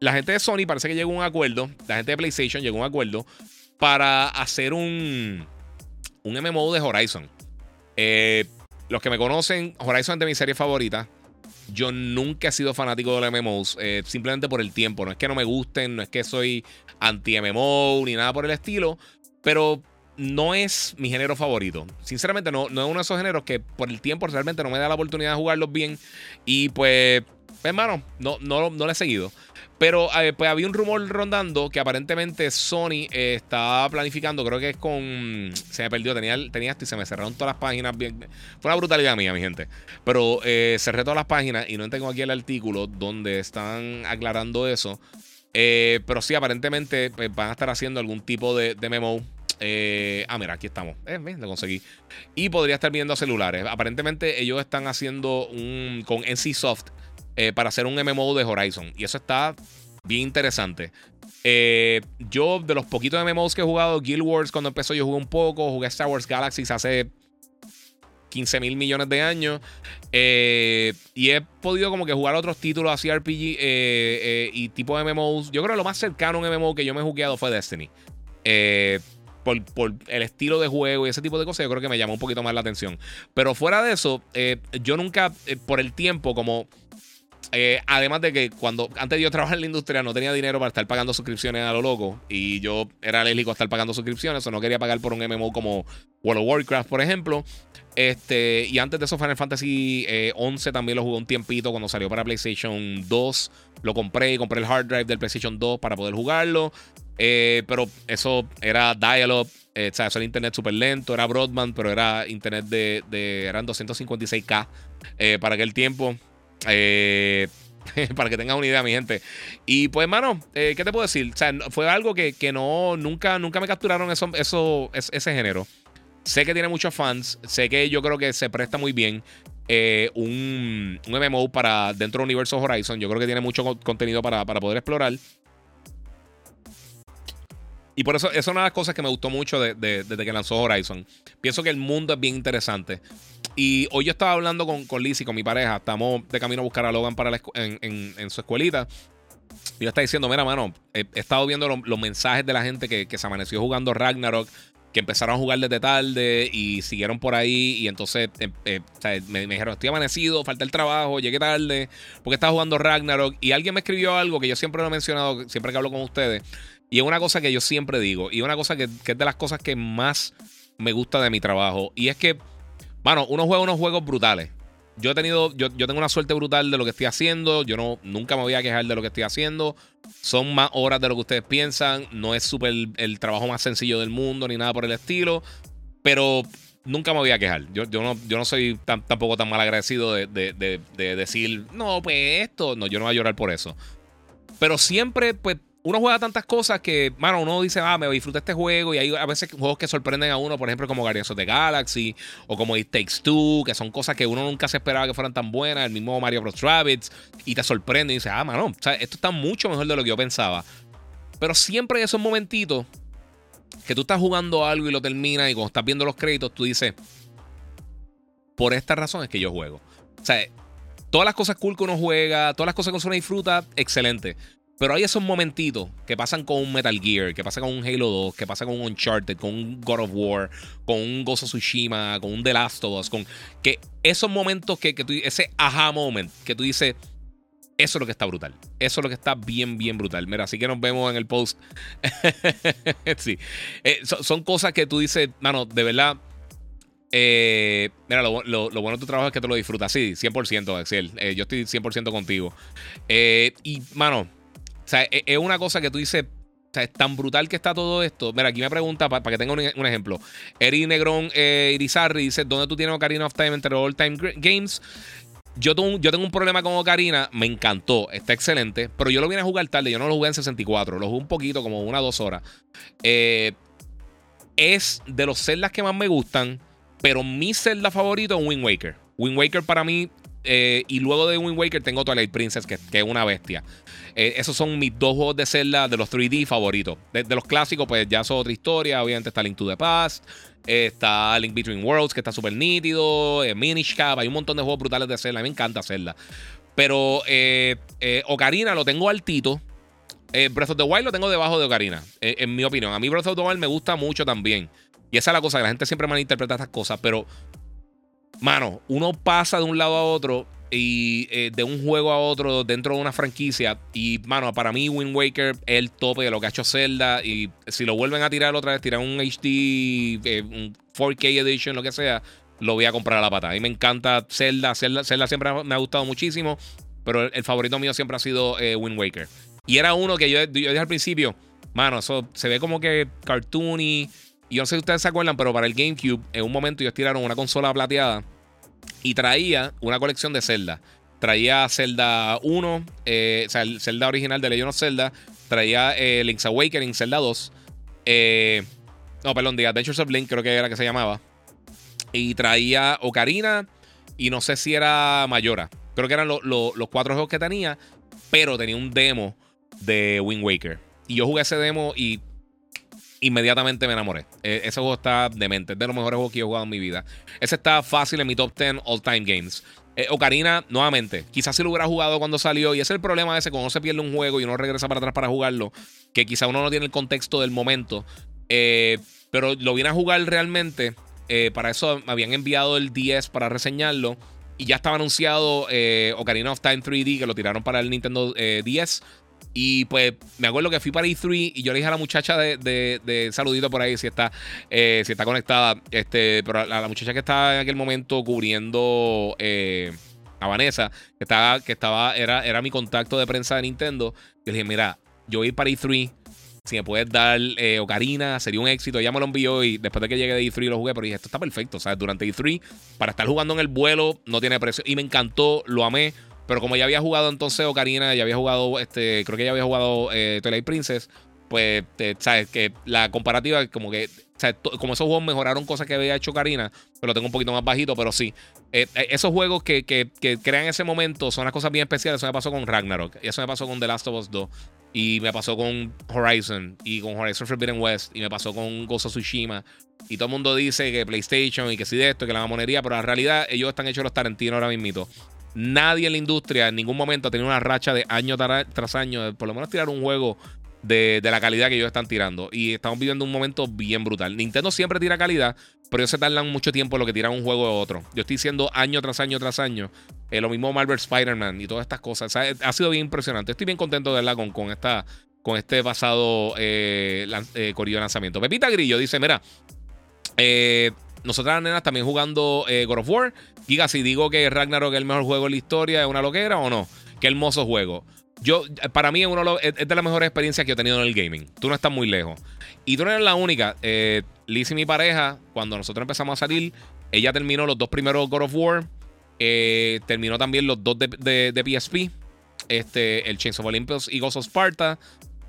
la gente de Sony parece que llegó a un acuerdo, la gente de PlayStation llegó a un acuerdo para hacer un, un MMO de Horizon. Eh, los que me conocen, Horizon es de mi serie favorita. Yo nunca he sido fanático de los MMOs, eh, simplemente por el tiempo. No es que no me gusten, no es que soy anti-MMO ni nada por el estilo, pero no es mi género favorito. Sinceramente, no, no es uno de esos géneros que por el tiempo realmente no me da la oportunidad de jugarlos bien. Y pues, hermano, no, no, no lo he seguido. Pero eh, pues había un rumor rondando que aparentemente Sony eh, estaba planificando, creo que es con... Se me perdió, tenía, tenía esto y se me cerraron todas las páginas. Fue una brutalidad mía, mi gente. Pero eh, cerré todas las páginas y no tengo aquí el artículo donde están aclarando eso. pero sí, aparentemente pues, van a estar haciendo algún tipo de, memo ah, mira, aquí estamos. Lo conseguí. Y podría estar viendo celulares. Aparentemente ellos están haciendo un con NCSoft eh, para hacer un MMO de Horizon. Y eso está bien interesante. Eh, yo, de los poquitos MMOs que he jugado, Guild Wars, cuando empezó, yo jugué un poco. Jugué Star Wars Galaxies hace 15 mil millones de años. Eh, y he podido como que jugar otros títulos así RPG y tipo MMOs. Yo creo que lo más cercano a un MMO que yo me he jugado fue Destiny. Por, el estilo de juego y ese tipo de cosas, yo creo que me llamó un poquito más la atención. Pero fuera de eso, yo nunca, por el tiempo, como eh, además de que cuando antes yo trabajar en la industria no tenía dinero para estar pagando suscripciones a lo loco y yo era alérgico a estar pagando suscripciones o no quería pagar por un MMO como World of Warcraft, por ejemplo. Este, y antes de eso Final Fantasy 11 eh, también lo jugué un tiempito cuando salió para PlayStation 2. Lo compré y compré el hard drive del PlayStation 2 para poder jugarlo. Eh, pero eso era dial-up, o sea, eso era internet súper lento, era broadband, pero era internet de, de eran 256K para aquel tiempo. Eh, para que tengas una idea, mi gente. Y pues, mano, eh, ¿qué te puedo decir? O sea, fue algo que, no, nunca, nunca me capturaron eso, eso, ese género. Sé que tiene muchos fans. Sé que yo creo que se presta muy bien eh, un, un, MMO para dentro del universo Horizon. Yo creo que tiene mucho contenido para, poder explorar. Y por eso, eso es una de las cosas que me gustó mucho desde que lanzó Horizon. Pienso que el mundo es bien interesante. Y hoy yo estaba hablando con, con Lizzie, con mi pareja. Estamos de camino a buscar a Logan para en, su escuelita. Y yo estaba diciendo, mira, mano, he, estado viendo los mensajes de la gente que, se amaneció jugando Ragnarok, que empezaron a jugar desde tarde y siguieron por ahí. Y entonces em, eh, me, dijeron, estoy amanecido, falta el trabajo, llegué tarde, porque estaba jugando Ragnarok. Y alguien me escribió algo que yo siempre lo he mencionado, siempre que hablo con ustedes. Y es una cosa que yo siempre digo, y una cosa que, que es de las cosas que más me gusta de mi trabajo. Y es que Mano, uno juega unos juegos brutales. Yo he tenido, yo, yo, tengo una suerte brutal de lo que estoy haciendo. Yo no, nunca me voy a quejar de lo que estoy haciendo. Son más horas de lo que ustedes piensan. No es súper el trabajo más sencillo del mundo ni nada por el estilo. Pero nunca me voy a quejar. Yo, yo, no, yo no soy tampoco tan mal agradecido de, de, decir, no, pues esto. No, yo no voy a llorar por eso. Pero siempre, pues, uno juega tantas cosas que, mano, uno dice, ah, me disfruta este juego. Y hay a veces juegos que sorprenden a uno, por ejemplo, como Guardians of the Galaxy o como It Takes Two, que son cosas que uno nunca se esperaba que fueran tan buenas. El mismo Mario Bros. Rabbids, y te sorprende y dices, ah, mano, esto está mucho mejor de lo que yo pensaba. Pero siempre hay esos momentitos que tú estás jugando algo y lo terminas, y cuando estás viendo los créditos, tú dices, por esta razón es que yo juego. O sea, todas las cosas cool que uno juega, todas las cosas que uno disfruta, excelente. Pero hay esos momentitos que pasan con un Metal Gear, que pasa con un Halo 2, que pasa con un Uncharted, con un God of War, con un of Tsushima, con un The Last of Us, con que esos momentos que, que tú, ese aha moment que tú dices, eso es lo que está brutal. Eso es lo que está bien, bien brutal. Mira, así que nos vemos en el post. sí. Eh, son, cosas que tú dices, mano, de verdad. Eh, mira, lo, bueno de tu trabajo es que te lo disfrutas. Sí, 100%, Axel. Eh, yo estoy 100% contigo. y, mano, e, es una cosa que tú dices, es tan brutal que está todo esto. Mira, aquí me pregunta, para, que tenga un, ejemplo. Eri Negrón eh, Irizarri dice: ¿Dónde tú tienes Ocarina of Time entre All Time Games? Yo tengo, yo tengo un problema con Ocarina, me encantó, está excelente, pero yo lo vine a jugar tarde, yo no lo jugué en 64, lo jugué un poquito, como una dos horas. Eh, es de los celdas que más me gustan, pero mi celda favorito es Wind Waker. Wind Waker para mí eh, y luego de Wind Waker tengo Twilight Princess, que, es una bestia. Eh, esos son mis dos juegos de Zelda de los 3D favoritos. De, los clásicos, pues ya son otra historia. Obviamente está Link to the Past. Está Link Between Worlds, que está súper nítido. Eh, Minish Cap. Hay un montón de juegos brutales de Zelda. A mí me encanta Zelda. Pero Ocarina lo tengo altito. Breath of the Wild lo tengo debajo de Ocarina, en mi opinión. A mí Breath of the Wild me gusta mucho también. Y esa es la cosa, que la gente siempre malinterpreta estas cosas, pero mano, uno pasa de un lado a otro y eh, de un juego a otro dentro de una franquicia. Y, mano, para mí Wind Waker es el tope de lo que ha hecho Zelda. Y si lo vuelven a tirar otra vez, tirar un HD, eh, un 4K Edition, lo que sea, lo voy a comprar a la pata. A mí me encanta Zelda. Zelda, siempre me ha gustado muchísimo. Pero el, favorito mío siempre ha sido eh, Wind Waker. Y era uno que yo, yo dije al principio, mano, eso se ve como que cartoony. Yo no sé si ustedes se acuerdan, pero para el GameCube, en un momento ellos tiraron una consola plateada y traía una colección de Zelda. Traía Zelda 1, eh, o sea, el Zelda original de Legend of Zelda. Traía eh, Link's Awakening, Zelda 2. Eh, No, perdón, The Adventures of Link, creo que era que se llamaba. Y traía Ocarina y no sé si era Mayora. Creo que eran los cuatro juegos que tenía, pero tenía un demo de Wind Waker. Y yo jugué ese demo y inmediatamente me enamoré. E, ese juego está demente, es de los mejores juegos que he jugado en mi vida. Ese está fácil en mi top 10 all time games. Eh, Ocarina, nuevamente, quizás si lo hubiera jugado cuando salió, y ese es el problema ese, cuando se pierde un juego y uno regresa para atrás para jugarlo, que quizá uno no tiene el contexto del momento, eh, pero lo vine a jugar realmente, eh, para eso me habían enviado el 10 para reseñarlo, y ya estaba anunciado Ocarina of Time 3D, que lo tiraron para el Nintendo 10. Y pues me acuerdo que fui para E3 y yo le dije a la muchacha de, saludito por ahí si está, eh, si está conectada. Este, pero a la, muchacha que estaba en aquel momento cubriendo eh, a Vanessa, que estaba, que estaba, era, era mi contacto de prensa de Nintendo. Yo le dije, mira, yo voy para E3. Si me puedes dar eh, Ocarina, sería un éxito. Ella me lo envió y después de que llegué de E3 lo jugué, pero dije, esto está perfecto. Sea, durante E3, para estar jugando en el vuelo, no tiene precio. Y me encantó, lo amé. Pero como ya había jugado entonces Ocarina, ya había jugado, este, creo que ya había jugado eh, Twilight Princess, pues, sabes, que la comparativa, como que, como esos juegos mejoraron cosas que había hecho Ocarina, pero pues lo tengo un poquito más bajito, pero sí. Eh, eh, esos juegos que, que, que, crean ese momento son unas cosas bien especiales. Eso me pasó con Ragnarok, y eso me pasó con The Last of Us 2, y me pasó con Horizon, y con Horizon Forbidden West, y me pasó con Ghost of Tsushima. Y todo el mundo dice que PlayStation y que sí de esto, que la mamonería, pero en realidad ellos están hechos los Tarantino ahora mismito. Nadie en la industria en ningún momento ha tenido una racha de año tras año, de por lo menos tirar un juego de, la calidad que ellos están tirando. Y estamos viviendo un momento bien brutal. Nintendo siempre tira calidad, pero ellos se tardan mucho tiempo en lo que tiran un juego de otro. Yo estoy diciendo año tras año tras año. Eh, lo mismo Marvel Spider-Man y todas estas cosas. ha sido bien impresionante. Estoy bien contento de verla con, con, esta, con este pasado eh, eh de lanzamiento. Pepita Grillo dice: Mira, eh, nosotras nenas también jugando eh, God of War. Giga, si digo que Ragnarok es el mejor juego de la historia, ¿es una loquera o no? Qué hermoso juego. Yo, para mí es, uno, es de las mejores experiencias que he tenido en el gaming. Tú no estás muy lejos. Y tú no eres la única. Eh, Liz y mi pareja, cuando nosotros empezamos a salir, ella terminó los dos primeros God of War. Eh, terminó también los dos de, de, PSP. Este, el Chains of Olympus y Ghost of Sparta.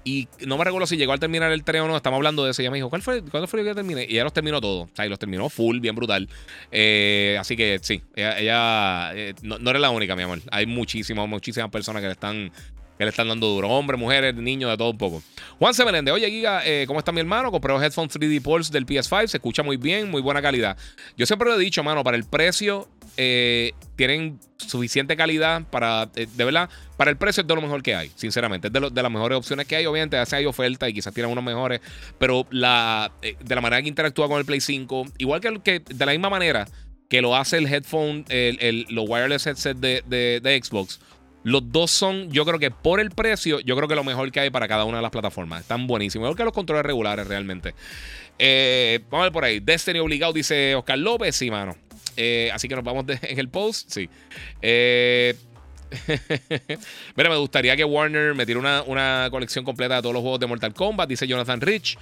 Y no me recuerdo si llegó al terminar el 3 o no. Estamos hablando de eso. Ella me dijo, ¿cuál fue, ¿cuándo fue que terminé? Y ella los terminó todos. O sea, y los terminó full, bien brutal. Eh, así que sí, ella, eh, no, no, eres la única, mi amor. Hay muchísimas, muchísimas personas que le están que le están dando duro. Hombres, mujeres, niños, de todo un poco. Juan se Meléndez, oye, Giga, eh, ¿cómo está mi hermano? Compré los headphones 3D Pulse del PS5, se escucha muy bien, muy buena calidad. Yo siempre lo he dicho, mano, para el precio, eh, tienen suficiente calidad para, eh, de verdad, para el precio es de lo mejor que hay, sinceramente. Es de, las mejores opciones que hay. Obviamente, a hay oferta y quizás tienen unos mejores, pero la, de la manera que interactúa con el Play 5, igual que, que de la misma manera que lo hace el headphone, el, los wireless headset de, de Xbox los dos son, yo creo que por el precio, yo creo que lo mejor que hay para cada una de las plataformas. Están buenísimos. Mejor que los controles regulares realmente. Eh, vamos a ver por ahí. Destiny obligado, dice Oscar López. Sí, mano. Eh, así que nos vamos en el post. Sí. Eh, mira, me gustaría que Warner me tire una, colección completa de todos los juegos de Mortal Kombat, dice Jonathan Rich.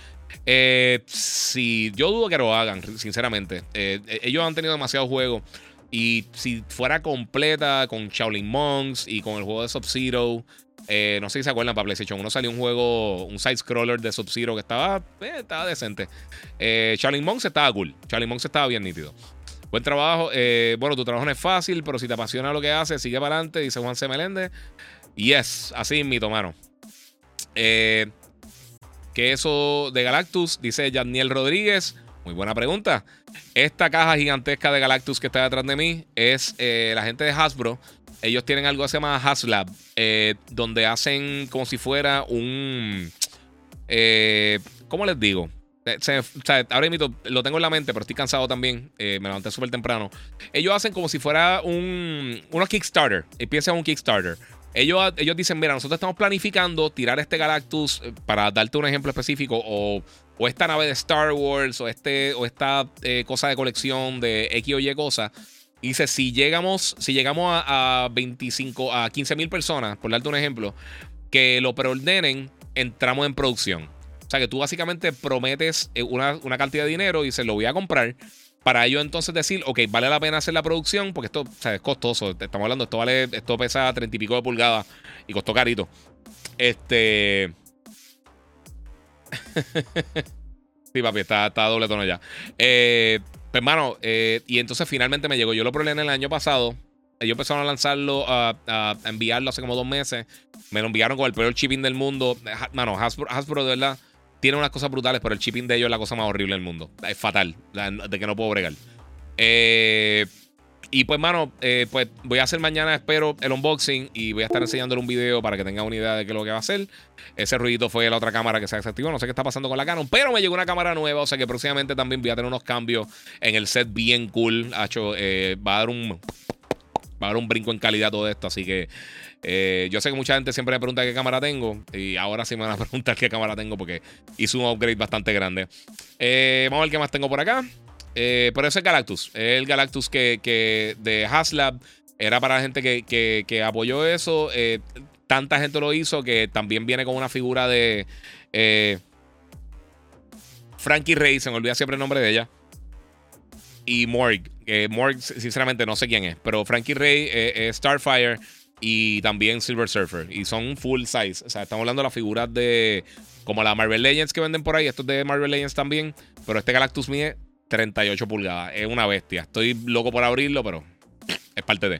sí, yo dudo que lo hagan, sinceramente. ellos han tenido demasiados juegos. Y si fuera completa con Shaolin Monks y con el juego de Sub-Zero, eh, no sé si se acuerdan, para PlayStation 1 salió un juego, un side-scroller de Sub-Zero que estaba, eh, estaba decente. Eh, Shaolin Monks estaba cool. Shaolin Monks estaba bien nítido. Buen trabajo. bueno, tu trabajo no es fácil, pero si te apasiona lo que haces, sigue para adelante, dice Juan C. Meléndez. Yes, así es mi mano. que eso de Galactus, dice Daniel Rodríguez. Muy buena pregunta. Esta caja gigantesca de Galactus que está detrás de mí es eh, la gente de Hasbro. Ellos tienen algo que se llama Haslab, eh, donde hacen como si fuera un. Eh, ¿Cómo les digo? Ahora mismo lo tengo en la mente, pero estoy cansado también. me levanté súper temprano. Ellos hacen como si fuera un. Unos Kickstarter. Empieza un Kickstarter. Ellos, ellos dicen: Mira, nosotros estamos planificando tirar este Galactus, para darte un ejemplo específico, o o esta nave de Star Wars o, este, o esta eh, cosa de colección de X o Y cosa. dice, si llegamos, si llegamos a, 25, a 15 mil personas, por darte un ejemplo, que lo preordenen, entramos en producción. O sea que tú básicamente prometes eh, una, cantidad de dinero y se lo voy a comprar. Para ello entonces decir, ok, vale la pena hacer la producción porque esto es costoso. Estamos hablando, esto vale, esto pesa 30 y pico de pulgadas y costó carito. Este. Sí, papi, está, está a doble tono ya. Eh, pues, hermano, eh, y entonces finalmente me llegó. Yo lo probé en el año pasado. Ellos empezaron a lanzarlo, a, enviarlo hace como dos meses. Me lo enviaron con el peor shipping del mundo. Mano, Hasbro, de verdad tiene unas cosas brutales, pero el shipping de ellos es la cosa más horrible del mundo. Es fatal, de que no puedo bregar. Eh, y pues, mano, eh, pues voy a hacer mañana, espero, el unboxing y voy a estar enseñándole un video para que tengan una idea de qué es lo que va a hacer. Ese ruidito fue la otra cámara que se desactivó. No sé qué está pasando con la Canon, pero me llegó una cámara nueva. O sea que próximamente también voy a tener unos cambios en el set bien cool. Hacho, eh, va a dar un. Va a dar un brinco en calidad todo esto. Así que eh, yo sé que mucha gente siempre me pregunta qué cámara tengo. Y ahora sí me van a preguntar qué cámara tengo porque hice un upgrade bastante grande. vamos a ver qué más tengo por acá. Eh, pero ese es Galactus. El Galactus que, de Haslab era para la gente que, apoyó eso. Eh, tanta gente lo hizo que también viene con una figura de eh, Frankie Rey. Se me olvida siempre el nombre de ella. Y Morg. Morg, sinceramente, no sé quién es. Pero Frankie Rey, Starfire y también Silver Surfer. Y son full size. O sea, estamos hablando de las figuras de. Como la Marvel Legends que venden por ahí. Esto es de Marvel Legends también. Pero este Galactus mide 38 pulgadas. Es una bestia. Estoy loco por abrirlo, pero es parte de.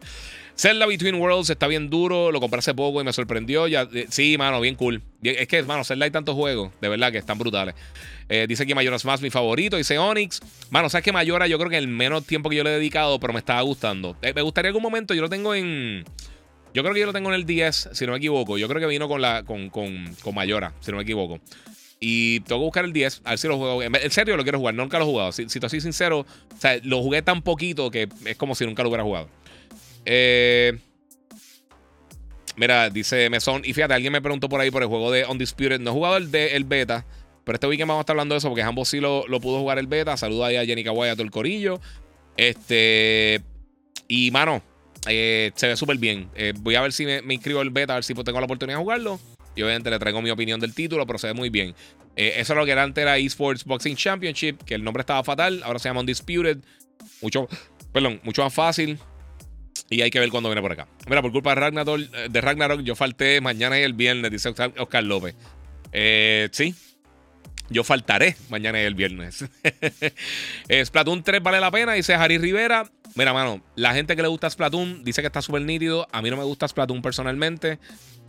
Zelda Between Worlds está bien duro. Lo compré hace poco y me sorprendió. Ya, eh, sí, mano, bien cool. Es que, mano, Zelda hay tantos juegos, de verdad, que están brutales. Eh, dice que Mayoras más mi favorito. Dice Onyx. Mano, sabes que Mayora yo creo que el menos tiempo que yo le he dedicado, pero me estaba gustando. Eh, me gustaría algún momento, yo lo tengo en. Yo creo que yo lo tengo en el 10, si no me equivoco. Yo creo que vino con la con, con, con Mayora, si no me equivoco. Y tengo que buscar el 10, a ver si lo juego. En serio lo quiero jugar, nunca lo he jugado. Si, si te soy sincero, o sea, lo jugué tan poquito que es como si nunca lo hubiera jugado. Eh, mira, dice Mesón. Y fíjate, alguien me preguntó por ahí por el juego de Undisputed. No he jugado el, de, el beta, pero este weekend vamos a estar hablando de eso porque ambos sí lo, pudo jugar el beta. Saluda ahí a Jenny Kawai, a todo el corillo. Este. Y mano, eh, se ve súper bien. Eh, voy a ver si me, inscribo el beta, a ver si tengo la oportunidad de jugarlo. Y obviamente le traigo mi opinión del título, pero se ve muy bien. Eh, eso es lo que era antes era eSports Boxing Championship, que el nombre estaba fatal. Ahora se llama Undisputed. Mucho, perdón, mucho más fácil. Y hay que ver cuándo viene por acá. Mira, por culpa de Ragnarok, de Ragnarok yo falté mañana y el viernes, dice Oscar López. Sí, yo faltaré mañana y el viernes. Splatoon 3 vale la pena, dice Harry Rivera. Mira, mano, la gente que le gusta Splatoon dice que está súper nítido. A mí no me gusta Splatoon personalmente.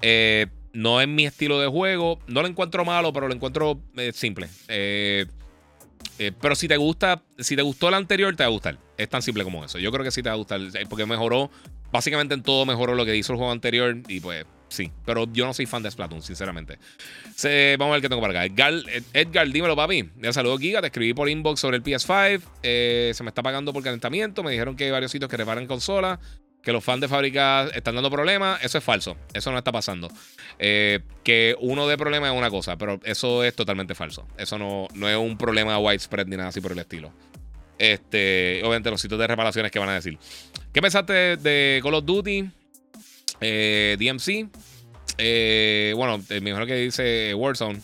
Eh, no es mi estilo de juego. No lo encuentro malo, pero lo encuentro eh, simple. Eh, eh, pero si te gusta, si te gustó el anterior, te va a gustar. Es tan simple como eso. Yo creo que sí te va a gustar. Porque mejoró. Básicamente en todo mejoró lo que hizo el juego anterior. Y pues sí. Pero yo no soy fan de Splatoon, sinceramente. vamos a ver qué tengo para acá. Edgar, Edgar dímelo, papi. Ya saludo, Giga. Te escribí por inbox sobre el PS5. se me está pagando por calentamiento. Me dijeron que hay varios sitios que reparan consolas que los fans de fábrica están dando problemas, eso es falso. Eso no está pasando. Eh, que uno dé problemas es una cosa, pero eso es totalmente falso. Eso no, no es un problema widespread ni nada así por el estilo. Este, obviamente, los sitios de reparaciones que van a decir. ¿Qué pensaste de Call of Duty? Eh, DMC. Eh, bueno, me imagino que dice Warzone.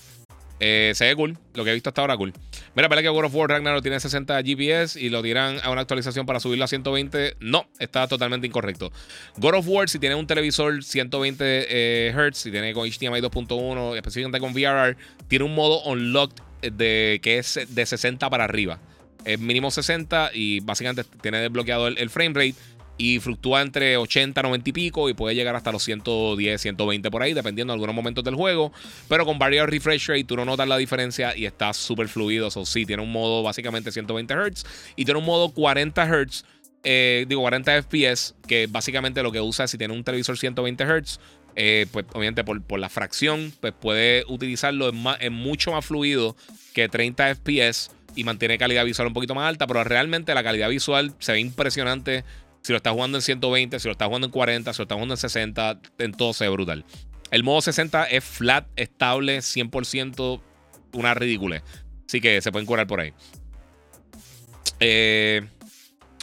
se ve cool. Lo que he visto hasta ahora, cool. Mira, parece que World of War Ragnarok tiene 60 GPS y lo dirán a una actualización para subirlo a 120. No, está totalmente incorrecto. God of War, si tiene un televisor 120 eh, Hz, si tiene con HDMI 2.1, específicamente con VRR, tiene un modo unlocked de, que es de 60 para arriba. Es mínimo 60 y básicamente tiene desbloqueado el frame rate y fluctúa entre 80, 90 y pico y puede llegar hasta los 110, 120 por ahí, dependiendo de algunos momentos del juego. Pero con varios refresh rate tú no notas la diferencia y está súper fluido. O sí, tiene un modo básicamente 120 Hz y tiene un modo 40 Hz, eh, digo 40 FPS, que básicamente lo que usa si tiene un televisor 120 Hz. Eh, pues obviamente por, por, la fracción, pues puede utilizarlo en, en mucho más fluido que 30 FPS y mantiene calidad visual un poquito más alta, pero realmente la calidad visual se ve impresionante si lo estás jugando en 120, si lo estás jugando en 40, si lo estás jugando en 60, en todo se ve brutal. El modo 60 es flat, estable, 100%, una ridícula. Así que se pueden curar por ahí. Eh,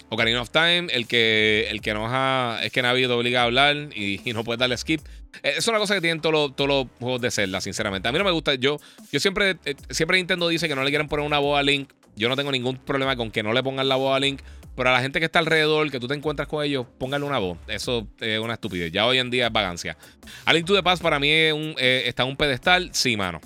Ocarina of Time, el que, el que nos ha. Es que Navi te obliga a hablar y, no puedes darle skip. Eh, es una cosa que tienen todos los, todos juegos de Zelda, sinceramente. A mí no me gusta. Yo, yo siempre, eh, siempre Nintendo dice que no le quieren poner una voz a Link. Yo no tengo ningún problema con que no le pongan la voz a Link. Pero a la gente que está alrededor, que tú te encuentras con ellos, póngale una voz. Eso es una estupidez. Ya hoy en día es vagancia. A Link to the Past para mí eh, está un pedestal. Sí, mano.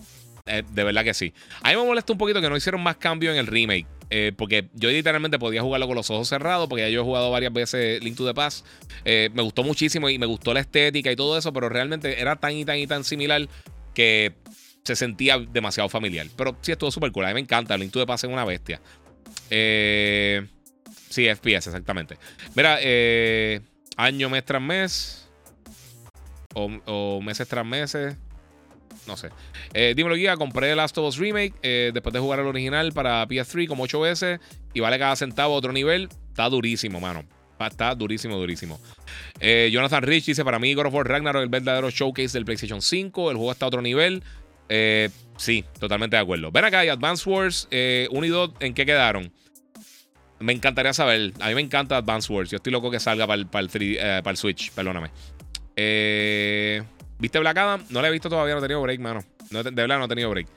Eh, de verdad que sí. A mí me molesta un poquito que no hicieron más cambios en el remake. Eh, porque yo literalmente podía jugarlo con los ojos cerrados, porque ya yo he jugado varias veces Link to the Past. Eh, me gustó muchísimo y me gustó la estética y todo eso, pero realmente era tan y tan y tan similar que se sentía demasiado familiar. Pero sí estuvo súper cool. A mí me encanta. Link to the Past es una bestia. Sí, FPS, exactamente. Mira, año, mes tras mes. O, meses tras meses. No sé. Eh, dímelo, guía. Compré el Last of Us Remake eh, después de jugar el original para PS3 como 8 veces y vale cada centavo otro nivel. Está durísimo, mano. Está durísimo, durísimo. Eh, Jonathan Rich dice: Para mí, God of War el verdadero showcase del PlayStation 5. El juego está a otro nivel. sí, totalmente de acuerdo. Ven acá, y Wars 1 y 2, ¿en qué quedaron? Me encantaría saber. A mí me encanta Advance Wars. Yo estoy loco que salga para el, el Switch. Perdóname. Eh. ¿Viste Black Adam? No la he visto todavía, no he tenido break, mano. de verdad no he tenido break.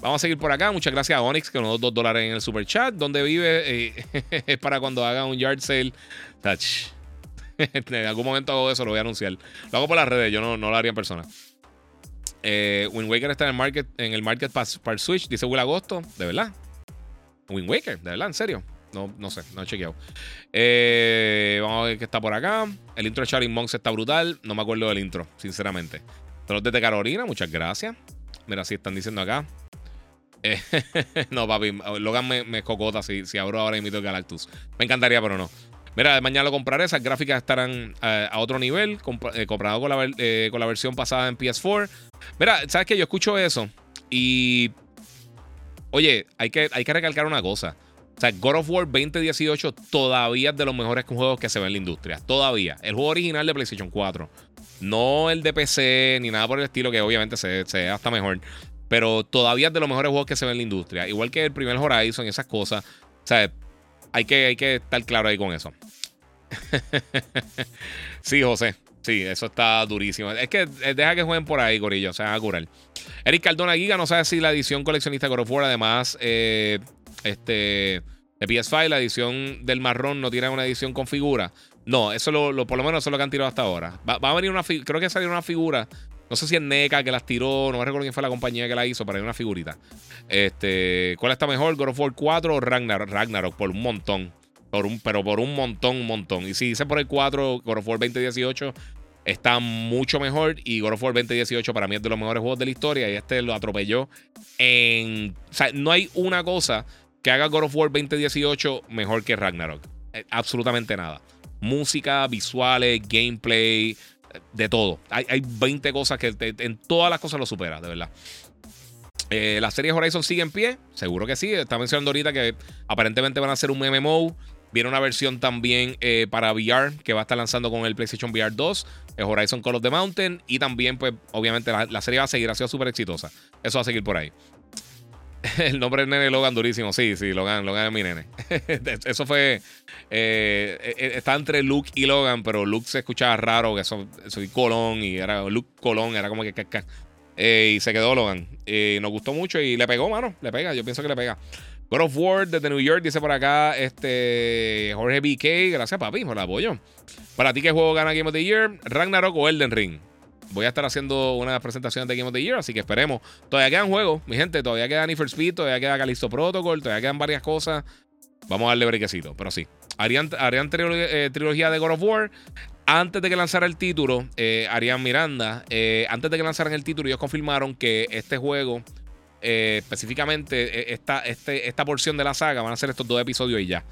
Vamos a seguir por acá. Muchas gracias a Onyx que nos dio dos dólares en el super chat. Donde vive eh, es para cuando haga un yard sale. Touch. en algún momento hago eso, lo voy a anunciar. Lo hago por las redes, yo no, no lo haría en persona. Eh, Wind Waker está en el market, en el market para Switch, dice Will Agosto. ¿De verdad? Wind Waker, de verdad, en serio. No, no sé, no he chequeado. Eh, vamos a ver qué está por acá. El intro de Charlie Monks está brutal. No me acuerdo del intro, sinceramente. Saludos de Carolina, muchas gracias. Mira, si están diciendo acá. Eh, no, papi, Logan me, me cocota si, si abro ahora y imito el Galactus. Me encantaría, pero no. Mira, mañana lo compraré. Esas gráficas estarán eh, a otro nivel, comprado con la, con la versión pasada en PS4. Mira, ¿sabes qué? Yo escucho eso y. Oye, hay que, hay que recalcar una cosa. O sea, God of War 2018 todavía es de los mejores juegos que se ven en la industria. Todavía. El juego original de PlayStation 4. No el de PC ni nada por el estilo, que obviamente se, ve hasta mejor. Pero todavía es de los mejores juegos que se ven en la industria. Igual que el primer Horizon y esas cosas. O sea, hay que, hay que estar claro ahí con eso. sí, José. Sí, eso está durísimo. Es que eh, deja que jueguen por ahí, Gorillo. O sea, a curar. Eric Cardona Giga no sabe si la edición coleccionista God of War, además, eh, este, de PS5, la edición del marrón no tiene una edición con figura. No, eso lo, por lo menos eso es lo que han tirado hasta ahora. Va, a venir una creo que salió una figura. No sé si es NECA que las tiró, no me recuerdo quién fue la compañía que la hizo, pero hay una figurita. Este, ¿cuál está mejor? ¿God of War 4 o Ragnarok? Ragnarok por un montón. Por un, pero por un montón, un montón. Y si dice por el 4, God of War 2018 está mucho mejor. Y God of War 2018 para mí es de los mejores juegos de la historia. Y este lo atropelló en. O sea, no hay una cosa que haga God of War 2018 mejor que Ragnarok. Eh, absolutamente nada. Música, visuales, gameplay, eh, de todo. Hay, 20 cosas que en todas las cosas lo supera, de verdad. Eh, la serie Horizon sigue en pie, seguro que sí. Está mencionando ahorita que aparentemente van a hacer un MMO. Viene una versión también para VR que va a estar lanzando con el PlayStation VR 2, el Horizon Call of the Mountain. Y también, pues, obviamente, la, la serie va a seguir, ha sido súper exitosa. Eso va a seguir por ahí. El nombre del nene Logan durísimo. Sí, sí, Logan, Logan es mi nene. eso fue. Eh, eh, eh, está entre Luke y Logan, pero Luke se escuchaba raro, que soy Colón y era Luke Colón, era como que. y se quedó Logan. Y nos gustó mucho y le pegó, mano. Le pega, yo pienso que le pega. God of War desde New York, dice por acá este Jorge BK. Gracias, papi, por el apoyo. Para ti, ¿qué juego gana Game of the Year? ¿Ragnarok o Elden Ring? Voy a estar haciendo una presentación de Game of the Year, así que esperemos. Todavía quedan juegos, mi gente. Todavía queda Need for Speed, todavía queda Callisto Protocol, todavía quedan varias cosas. Vamos a darle brequecito, pero sí. Harían, harían eh, trilogía de God of War. Antes de que lanzara el título, eh, harían Miranda. Eh, antes de que lanzaran el título, ellos confirmaron que este juego, específicamente esta, este, esta porción de la saga, van a ser estos dos episodios y ya.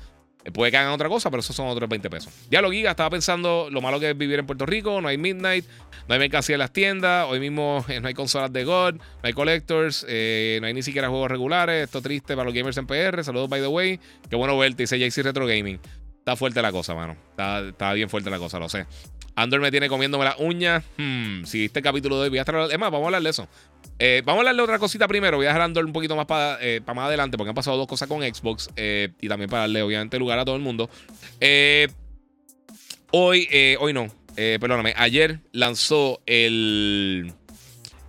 Puede que hagan otra cosa, pero esos son otros 20 pesos. Ya lo Giga estaba pensando lo malo que es vivir en Puerto Rico. No hay Midnight, no hay mercancía en las tiendas. Hoy mismo no hay consolas de God, no hay collectors, eh, no hay ni siquiera juegos regulares. Esto triste para los gamers en PR. Saludos, by the way. Qué bueno verte, dice JC Retro Gaming. Está fuerte la cosa, mano. Está, está bien fuerte la cosa, lo sé. Andor me tiene comiéndome las uñas. Hmm, si este capítulo de hoy voy a estar. Es más, vamos a hablar de eso. Eh, vamos a hablar de otra cosita primero. Voy a dejar un poquito más para eh, más adelante porque han pasado dos cosas con Xbox eh, y también para darle, obviamente, lugar a todo el mundo. hoy, hoy no, perdóname, ayer lanzó el,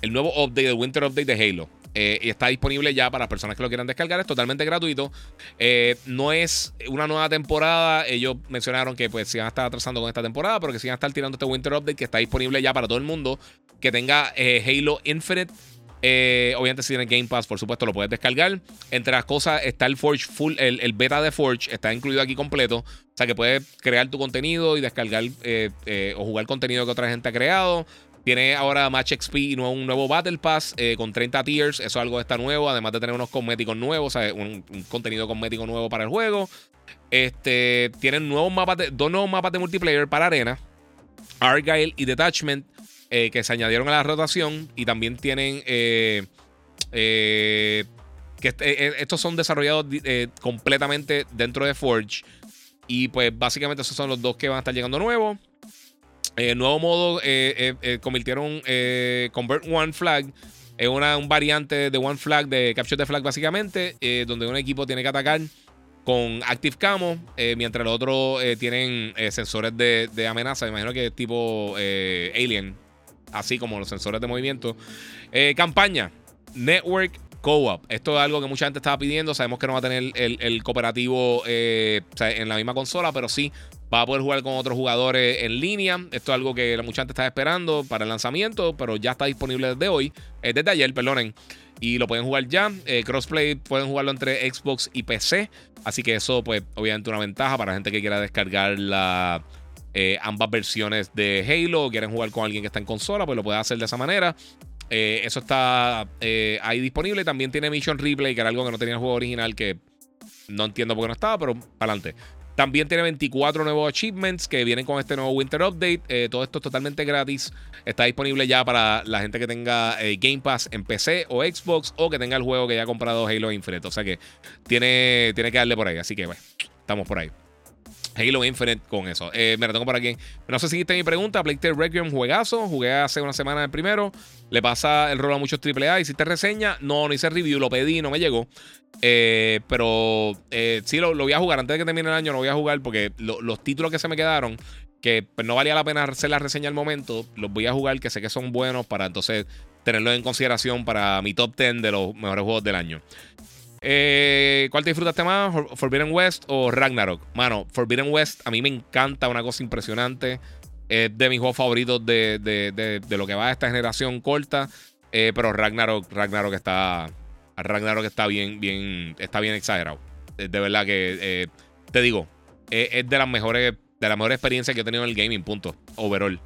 el nuevo update, el Winter Update de Halo. Y está disponible ya para personas que lo quieran descargar. Es totalmente gratuito. no es una nueva temporada. Ellos mencionaron que pues se van a estar atrasando con esta temporada, pero que se van a estar tirando este Winter Update que está disponible ya para todo el mundo que tenga Halo Infinite Eh, obviamente, si tienes Game Pass, por supuesto, lo puedes descargar. Entre las cosas está el Forge Full, el, beta de Forge está incluido aquí completo. O sea que puedes crear tu contenido y descargar eh, eh, o jugar contenido que otra gente ha creado. Tiene ahora Match XP y un nuevo Battle Pass con 30 tiers. Eso es algo está nuevo. Además de tener unos cosméticos nuevos, un, contenido cosmético nuevo para el juego. Este, tienen nuevos mapas dos nuevos mapas de multiplayer para Arena. Argyle y Detachment. Eh, que se añadieron a la rotación y también tienen eh, eh, que estos son desarrollados completamente dentro de Forge y pues básicamente esos son los dos que van a estar llegando nuevos. El nuevo modo convirtieron Convert One Flag es una, un variante de One Flag, de Capture the Flag básicamente, donde un equipo tiene que atacar con Active Camo, mientras los otros tienen sensores de, amenaza, imagino que es tipo Alien, así como los sensores de movimiento. Eh, campaña, Network Co-op. Esto es algo que mucha gente estaba pidiendo. Sabemos que no va a tener el, cooperativo eh, en la misma consola, pero sí va a poder jugar con otros jugadores en línea. Esto es algo que mucha gente estaba esperando para el lanzamiento, pero ya está disponible desde hoy, eh, desde ayer, perdonen. Y lo pueden jugar ya. crossplay pueden jugarlo entre Xbox y PC. Así que eso, pues, obviamente una ventaja para la gente que quiera descargar la eh, ambas versiones de Halo o quieren jugar con alguien que está en consola, pues lo puede hacer de esa manera. Eh, eso está eh, ahí disponible. También tiene Mission Replay, que era algo que no tenía el juego original, que no entiendo por qué no estaba, pero adelante. También tiene 24 nuevos achievements que vienen con este nuevo Winter Update. todo esto es totalmente gratis. Está disponible ya para la gente que tenga Game Pass en PC o Xbox o que tenga el juego que ya ha comprado Halo Infinite. O sea que tiene, tiene que darle por ahí. Así que bueno, estamos por ahí. Halo Infinite con eso. Eh, me tengo por aquí. No sé si hiciste mi pregunta. Playtale Requiem, juegazo. Jugué hace una semana el primero. Le pasa el rol a muchos AAA. ¿Hiciste reseña? No, no hice review. Lo pedí, no me llegó. Eh, pero eh, sí, lo, voy a jugar. Antes de que termine el año, lo voy a jugar porque los títulos que se me quedaron, que pues, no valía la pena hacer la reseña al momento, los voy a jugar, que sé que son buenos para entonces tenerlo en consideración para mi top 10 de los mejores juegos del año. Eh, ¿Cuál te disfrutaste más? ¿Forbidden West o Ragnarok? Mano, Forbidden West a mí me encanta, una cosa impresionante. Es de mis juegos favoritos de, lo que va a esta generación corta. Eh, pero Ragnarok, Ragnarok está. Ragnarok está bien, bien. Está bien exagerado. De verdad que eh, te digo, es de las mejores. De las mejores experiencias que he tenido en el gaming, punto. Overall.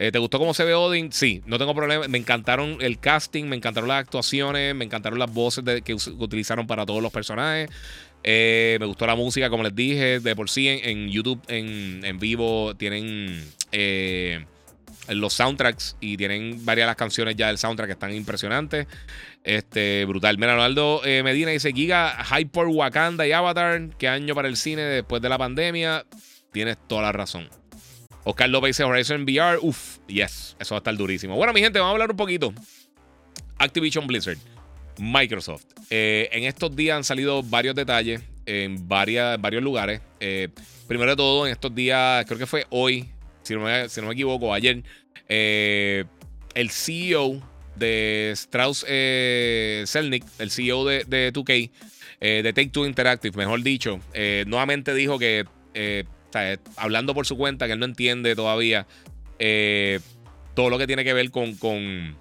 Eh, ¿Te gustó cómo se ve Odin? Sí, no tengo problema. Me encantaron el casting, me encantaron las actuaciones, me encantaron las voces que utilizaron para todos los personajes. Eh, me gustó la música, como les dije, de por sí en, YouTube en, vivo tienen eh, los soundtracks y tienen varias de las canciones ya del soundtrack que están impresionantes. Este, brutal. Mira, Ronaldo Medina dice: Giga, Hyper Wakanda y Avatar. ¿Qué año para el cine después de la pandemia? Tienes toda la razón. Oscar López dice Horizon VR. Uf, yes, eso va a estar durísimo. Bueno, mi gente, vamos a hablar un poquito. Activision Blizzard, Microsoft. Eh, en estos días han salido varios detalles en varias, varios lugares. Eh, primero de todo, en estos días, creo que fue hoy, si no me, equivoco, ayer, eh, el CEO de Strauss Selnick, el CEO de, de 2K, de Take Two Interactive, mejor dicho, nuevamente dijo que hablando por su cuenta, que él no entiende todavía eh, todo lo que tiene que ver con, con,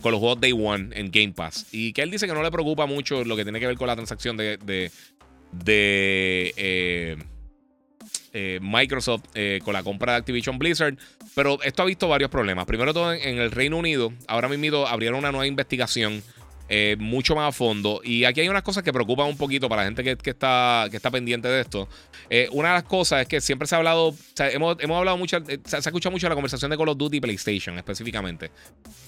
con, los juegos Day One en Game Pass. Y que él dice que no le preocupa mucho lo que tiene que ver con la transacción de, de, eh, eh, Microsoft con la compra de Activision Blizzard. Pero esto ha visto varios problemas. Primero todo en, el Reino Unido, ahora mismo abrieron una nueva investigación eh, mucho más a fondo. Y aquí hay unas cosas que preocupan un poquito para la gente que, está, que está pendiente de esto. Eh, una de las cosas es que siempre se ha hablado, hemos, hablado mucho, eh, se, ha escuchado mucho la conversación de Call of Duty y PlayStation específicamente.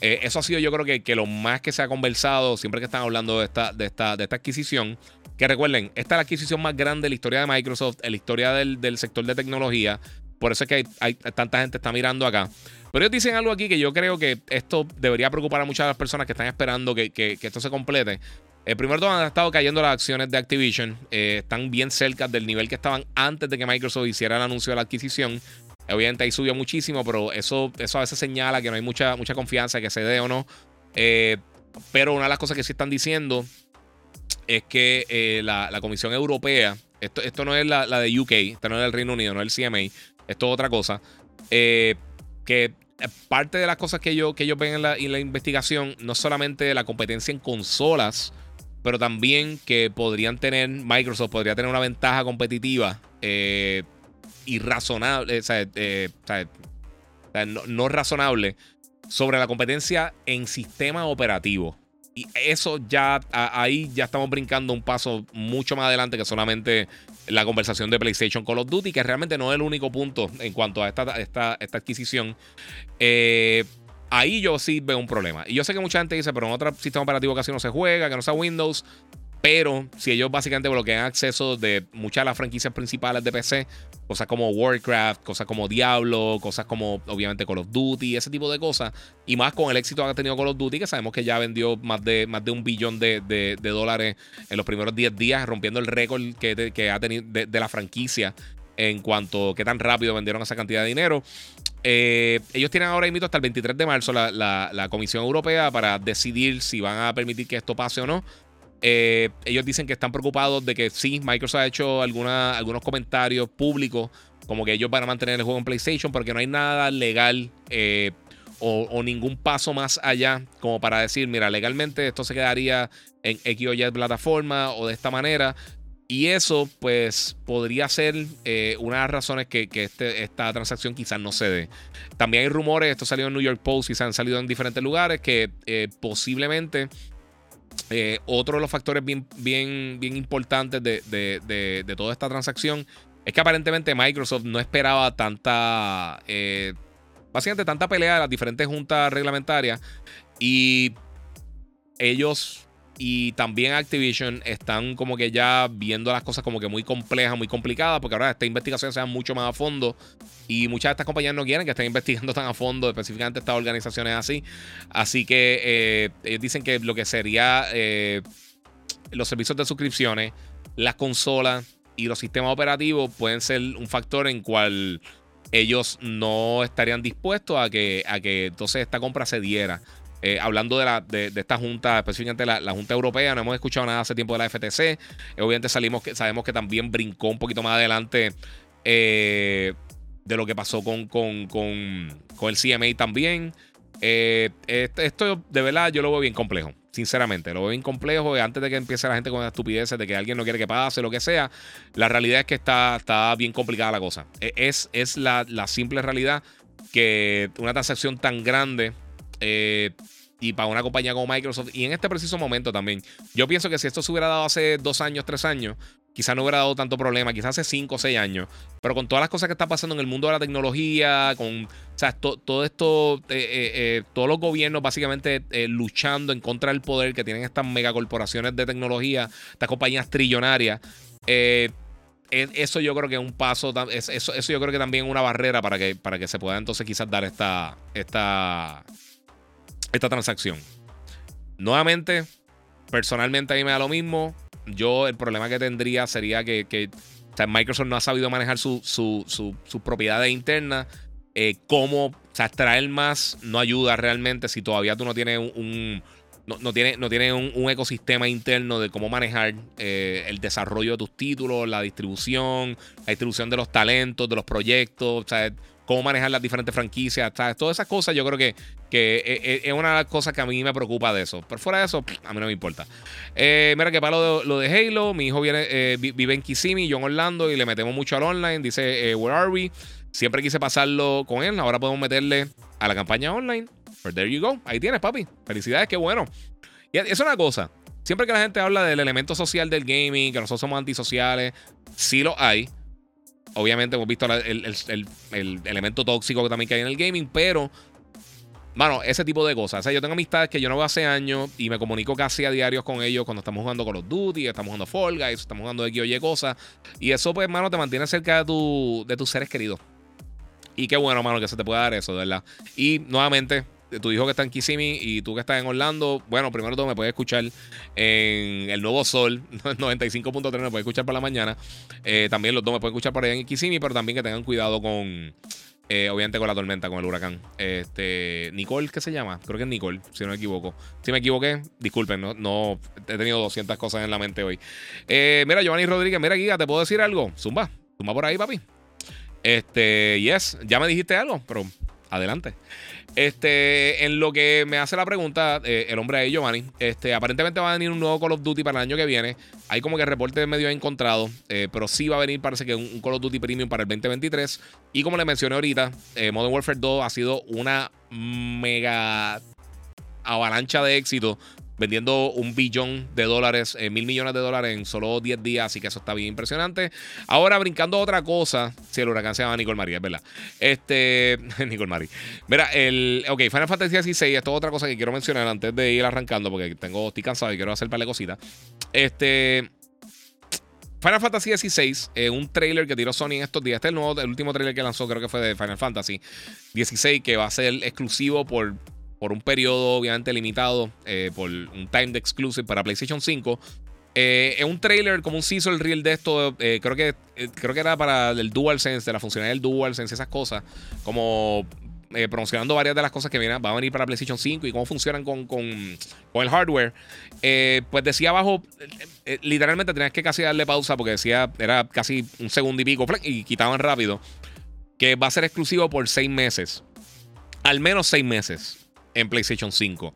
eso ha sido yo creo que, que, lo más que se ha conversado siempre que están hablando de esta, de esta, de esta adquisición. Que recuerden, esta es la adquisición más grande de la historia de Microsoft, en la historia del, del sector de tecnología. Por eso es que hay, tanta gente está mirando acá. Pero ellos dicen algo aquí que yo creo que esto debería preocupar a muchas de las personas que están esperando que, esto se complete. El primer todo han estado cayendo las acciones de Activision. Eh, están bien cerca del nivel que estaban antes de que Microsoft hiciera el anuncio de la adquisición. Obviamente ahí subió muchísimo, pero eso, eso a veces señala que no hay mucha, mucha confianza que se dé o no. Eh, pero una de las cosas que sí están diciendo es que eh, la, Comisión Europea, esto, esto no es la, la, de UK, esto no es del Reino Unido, no es el CMA, esto es otra cosa, que parte de las cosas que, yo, que ellos ven en la, investigación, no solamente la competencia en consolas, pero también que podrían tener, Microsoft podría tener una ventaja competitiva eh, irrazonable, o sea, eh, no, razonable sobre la competencia en sistema operativo. Y eso ya, ahí ya estamos brincando un paso mucho más adelante que solamente la conversación de PlayStation Call of Duty, que realmente no es el único punto en cuanto a esta, esta, esta adquisición. Eh, ahí yo sí veo un problema. Y yo sé que mucha gente dice, pero en otro sistema operativo casi no se juega, que no sea Windows. Pero si ellos básicamente bloquean acceso de muchas de las franquicias principales de PC, cosas como Warcraft, cosas como Diablo, cosas como obviamente Call of Duty, ese tipo de cosas, y más con el éxito que ha tenido Call of Duty, que sabemos que ya vendió más de, más de un billón de, dólares en los primeros 10 días, rompiendo el récord que, ha tenido de, la franquicia en cuanto a qué tan rápido vendieron esa cantidad de dinero. Eh, ellos tienen ahora invito hasta el 23 de marzo la, la, Comisión Europea para decidir si van a permitir que esto pase o no. Eh, ellos dicen que están preocupados de que sí, Microsoft ha hecho algunos comentarios públicos, como que ellos van a mantener el juego en PlayStation, porque no hay nada legal eh, o, ningún paso más allá como para decir, mira, legalmente esto se quedaría en X o Y plataforma o de esta manera. Y eso, pues, podría ser eh, una de las razones que, este, esta transacción quizás no se dé. También hay rumores, esto salió en New York Post y se han salido en diferentes lugares, que posiblemente eh, otro de los factores bien, bien, bien importantes de, toda esta transacción es que aparentemente Microsoft no esperaba tanta, eh, básicamente tanta pelea de las diferentes juntas reglamentarias y ellos y también Activision están como que ya viendo las cosas como que muy complejas, muy complicadas, porque ahora esta investigación se da mucho más a fondo y muchas de estas compañías no quieren que estén investigando tan a fondo, específicamente estas organizaciones así. Así que eh, ellos dicen que lo que sería eh, los servicios de suscripciones, las consolas y los sistemas operativos pueden ser un factor en cual ellos no estarían dispuestos a que, a que entonces esta compra se diera. Eh, hablando de, la, de, esta junta, específicamente la, la, Junta Europea, no hemos escuchado nada hace tiempo de la FTC. Eh, obviamente salimos que, sabemos que también brincó un poquito más adelante eh, de lo que pasó con, con, el CMA también. esto de verdad yo lo veo bien complejo. Sinceramente, lo veo bien complejo. Antes de que empiece la gente con estupideces de que alguien no quiere que pase, lo que sea, la realidad es que está, está bien complicada la cosa. E, es, es la, la simple realidad que una transacción tan grande eh, y para una compañía como Microsoft. Y en este preciso momento también. Yo pienso que si esto se hubiera dado hace dos años, tres años, quizás no hubiera dado tanto problema, quizás hace cinco o seis años. Pero con todas las cosas que están pasando en el mundo de la tecnología, con todo esto, eh, eh, todos los gobiernos básicamente luchando en contra del poder que tienen estas megacorporaciones de tecnología, estas compañías trillonarias. eso yo creo que es un paso, eso, eso yo creo que también es una barrera para que, para que se pueda entonces quizás dar esta, esta, esta transacción. Nuevamente, personalmente a mí me da lo mismo. Yo el problema que tendría sería que, Microsoft no ha sabido manejar sus su, propiedades internas. Eh, cómo o sea, extraer más no ayuda realmente si todavía tú no tienes un, no, tienes, no un, ecosistema interno de cómo manejar eh, el desarrollo de tus títulos, la distribución, la distribución de los talentos, de los proyectos. O sea, cómo manejar las diferentes franquicias, todas esas cosas yo creo que, que eh, eh, es una de las cosas que a mí me preocupa de eso. Pero fuera de eso, a mí no me importa. Eh, mira que para lo de, Halo, mi hijo viene, vive en Kissimmee, yo en Orlando, y le metemos mucho al online. Dice, where are we? Siempre quise pasarlo con él, ahora podemos meterle a la campaña online. But there you go. Ahí tienes, papi. Felicidades, qué bueno. Y es una cosa. Siempre que la gente habla del elemento social del gaming, que nosotros somos antisociales, sí lo hay. Obviamente hemos visto el, elemento tóxico que también que hay en el gaming, pero Mano, ese tipo de cosas. O sea, yo tengo amistades que yo no veo hace años y me comunico casi a diarios con ellos cuando estamos jugando con los Duty, estamos jugando Fall Guys, estamos jugando X o Y cosas. Y eso, pues, mano, te mantiene cerca de, tu, de tus seres queridos. Y qué bueno, mano, que se te pueda dar eso, verdad. Y nuevamente, tu hijo que está en Kissimmee y tú que estás en Orlando, bueno, primero todo me puedes escuchar en el Nuevo Sol 95.3, me puedes escuchar por la mañana. Eh, también los dos me pueden escuchar por ahí en Kissimmee, pero también que tengan cuidado con, eh, obviamente con la tormenta, con el huracán. Este, Nicole, ¿qué se llama? Creo que es Nicole, si no me equivoco. Si me equivoqué, disculpen, no, no he tenido 200 cosas en la mente hoy. Eh, mira, Giovanni Rodríguez, mira, Giga, ¿te puedo decir algo? Zumba, zumba por ahí, papi. Este, yes, ya me dijiste algo, pero adelante. Este, en lo que me hace la pregunta, eh, el hombre de Giovanni, este, aparentemente va a venir un nuevo Call of Duty para el año que viene. Hay como que reporte medio encontrado, eh, pero sí va a venir, parece que un, Call of Duty Premium para el 2023. Y como le mencioné ahorita, eh, Modern Warfare 2 ha sido una mega avalancha de éxito vendiendo un billón de dólares, eh, mil millones de dólares en solo 10 días, así que eso está bien impresionante. Ahora, brincando a otra cosa, si el huracán se llama Nicole María, es verdad. Este, Nicole María. Mira, el, ok, Final Fantasy XVI, esto es otra cosa que quiero mencionar antes de ir arrancando, porque tengo, estoy cansado y quiero hacer un par de cositas. Este... Final Fantasy XVI, eh, un trailer que tiró Sony en estos días. Este es nuevo, el último trailer que lanzó, creo que fue de Final Fantasy XVI, que va a ser exclusivo por por un periodo obviamente limitado, eh, por un timed exclusive para PlayStation 5. Eh, es un trailer como un el reel de esto. Eh, creo, que, creo que era para el DualSense, de la funcionalidad del DualSense, esas cosas. Como promocionando varias de las cosas que vienen, van a venir para PlayStation 5 y cómo funcionan con, con, el hardware. pues decía abajo, literalmente tenías que casi darle pausa porque decía, era casi un segundo y pico, y quitaban rápido. Que va a ser exclusivo por seis meses. Al menos seis meses en PlayStation 5.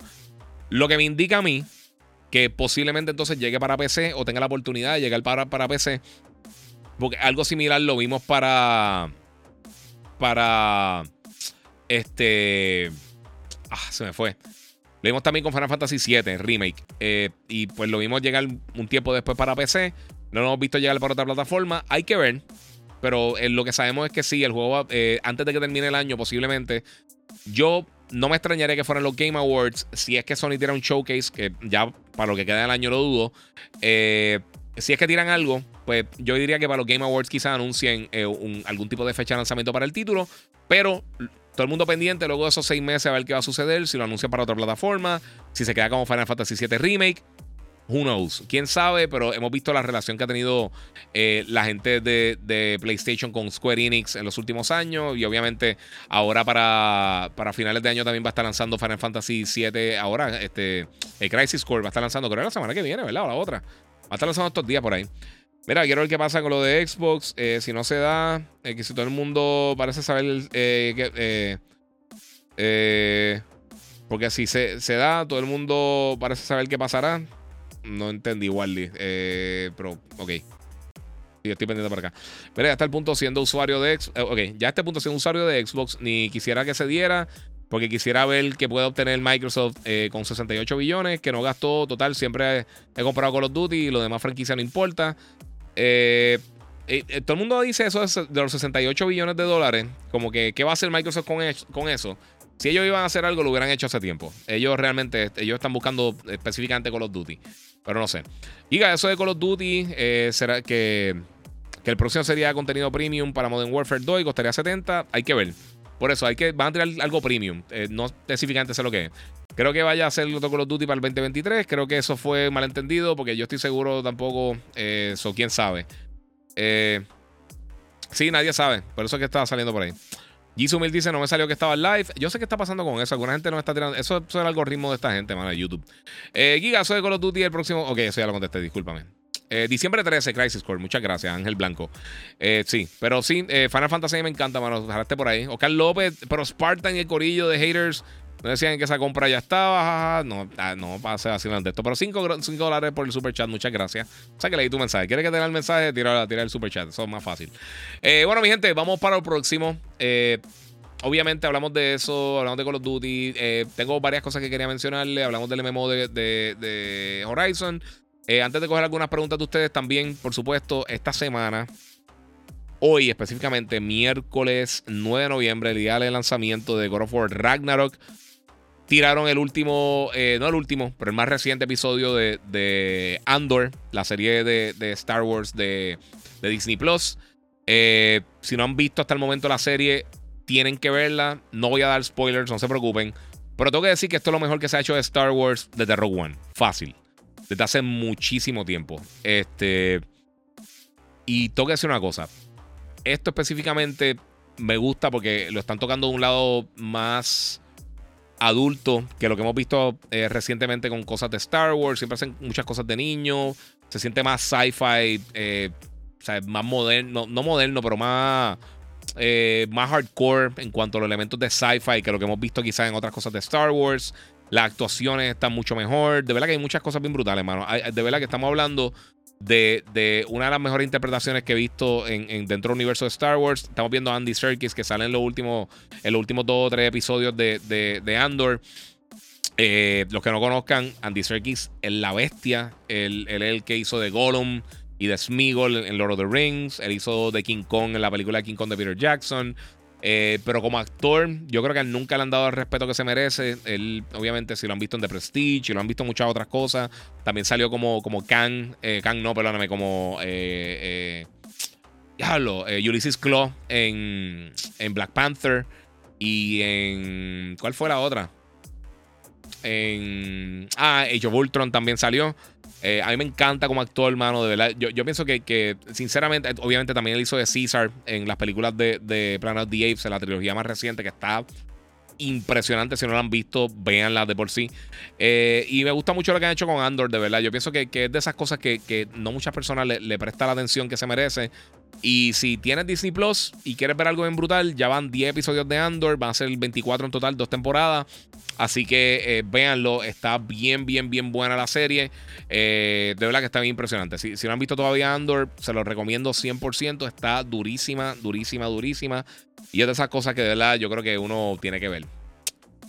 Lo que me indica a mí que posiblemente entonces llegue para PC o tenga la oportunidad de llegar para, para PC. Porque algo similar lo vimos para. Para. Este. Ah, se me fue. Lo vimos también con Final Fantasy VII Remake. Eh, y pues lo vimos llegar un tiempo después para PC. No lo hemos visto llegar para otra plataforma. Hay que ver. Pero eh, lo que sabemos es que sí, el juego, eh, antes de que termine el año, posiblemente. Yo no me extrañaría que fueran los Game Awards. Si es que Sony tira un showcase, que ya para lo que queda del año lo dudo. Eh, si es que tiran algo, pues yo diría que para los Game Awards quizás anuncien eh, algún tipo de fecha de lanzamiento para el título. Pero todo el mundo pendiente luego de esos seis meses a ver qué va a suceder. Si lo anuncian para otra plataforma. Si se queda como Final Fantasy VII Remake. Who knows? Quién sabe, pero hemos visto la relación que ha tenido eh, la gente de, PlayStation con Square Enix en los últimos años. Y obviamente, ahora para, para finales de año también va a estar lanzando Final Fantasy VII. Ahora, este el Crisis Core va a estar lanzando, creo, la semana que viene, ¿verdad? O la otra. Va a estar lanzando estos días por ahí. Mira, quiero ver qué pasa con lo de Xbox. Eh, si no se da, eh, que si todo el mundo parece saber que. porque si se, se da, todo el mundo parece saber qué pasará. No entendí, Wally. Eh, pero, ok. Yo estoy pendiente por acá. Ya está el punto siendo usuario de Xbox. Eh, ok, ya este punto siendo usuario de Xbox. Ni quisiera que se diera. Porque quisiera ver que puede obtener Microsoft eh, con 68 billones. Que no gastó total. Siempre he, comprado Call of Duty. Y lo demás franquicia no importa. todo el mundo dice eso de los 68 billones de dólares. Como que, ¿qué va a hacer Microsoft con, con eso? Si ellos iban a hacer algo, lo hubieran hecho hace tiempo. Ellos realmente, ellos están buscando específicamente Call of Duty. Pero no sé. Diga, eso de Call of Duty, eh, será que, que el próximo sería contenido premium para Modern Warfare 2 y costaría 70. Hay que ver. Por eso, hay que, van a tirar algo premium. Eh, no específicamente sé lo que es. Creo que vaya a ser otro Call of Duty para el 2023. Creo que eso fue malentendido porque yo estoy seguro tampoco. Eso, eh, quién sabe. sí, nadie sabe. Por eso es que estaba saliendo por ahí. Jisumil dice: No me salió que estaba live. Yo sé qué está pasando con eso. Alguna gente no está tirando. Eso, es el algoritmo de esta gente, mano, de YouTube. Eh, Giga, soy de Call of Duty el próximo. Ok, eso ya lo contesté, discúlpame. Eh, diciembre 13, Crisis Core. Muchas gracias, Ángel Blanco. Eh, sí, pero sí, eh, Final Fantasy me encanta, mano. Ojalá por ahí. Oscar López, pero Spartan y el corillo de haters. No decían que esa compra ya estaba. No, ah, no pase así de esto. Pero 5 dólares por el super chat. Muchas gracias. O sea que leí tu mensaje. ¿Quieres que te dé el mensaje? Tira, tira el super chat. Eso es más fácil. bueno, mi gente, vamos para el próximo. Eh obviamente hablamos de eso, hablamos de Call of Duty. Eh, tengo varias cosas que quería mencionarle. Hablamos del MMO de, Horizon. Eh, antes de coger algunas preguntas de ustedes, también, por supuesto, esta semana, hoy específicamente, miércoles 9 de noviembre, el día del lanzamiento de God of War Ragnarok, tiraron el último, eh, no el último, pero el más reciente episodio de, Andor, la serie de, Star Wars de, Disney Plus. si no han visto hasta el momento la serie, tienen que verla. No voy a dar spoilers, no se preocupen. Pero tengo que decir que esto es lo mejor que se ha hecho de Star Wars desde Rogue One. Fácil. Desde hace muchísimo tiempo. Este. Y tengo que decir una cosa. Esto específicamente me gusta porque lo están tocando de un lado más adulto que lo que hemos visto eh, recientemente con cosas de Star Wars. Siempre hacen muchas cosas de niño. Se siente más sci-fi. Eh, o sea, más moderno. No moderno, pero más eh, más hardcore en cuanto a los elementos de sci-fi que lo que hemos visto quizás en otras cosas de Star Wars. Las actuaciones están mucho mejor. De verdad que hay muchas cosas bien brutales, hermano. De verdad que estamos hablando de, una de las mejores interpretaciones que he visto en, dentro del universo de Star Wars. Estamos viendo a Andy Serkis que sale en los últimos, en los últimos dos o tres episodios de, Andor. Eh, los que no conozcan, Andy Serkis es la bestia. Él, es el que hizo de Gollum y de Smeagol en Lord of the Rings. Él hizo de King Kong en la película King Kong de Peter Jackson. Eh, pero como actor, yo creo que nunca le han dado el respeto que se merece. Él, obviamente, si lo han visto en The Prestige, y lo han visto en muchas otras cosas. También salió como, como Kang, eh, Kang no, perdóname, como. Eh, diablo, Ulysses Claw en, en Black Panther. Y en. ¿Cuál fue la otra? En. Ah, Age of también salió. Eh, a mí me encanta como actor, hermano, de verdad. Yo, pienso que, sinceramente, obviamente también él hizo de Caesar en las películas de, de Planet of the Apes, en la trilogía más reciente, que está impresionante. Si no lo han visto, véanla de por sí. Eh, y me gusta mucho lo que han hecho con Andor, de verdad. Yo pienso que, es de esas cosas que, no muchas personas le, le prestan la atención que se merece. Y si tienes Disney Plus y quieres ver algo bien brutal, ya van 10 episodios de Andor, van a ser 24 en total, dos temporadas. Así que eh, véanlo, está bien, bien, bien buena la serie. Eh, de verdad que está bien impresionante. Si, no han visto todavía Andor, se lo recomiendo 100%. Está durísima, durísima, durísima. Y es de esas cosas que de verdad yo creo que uno tiene que ver.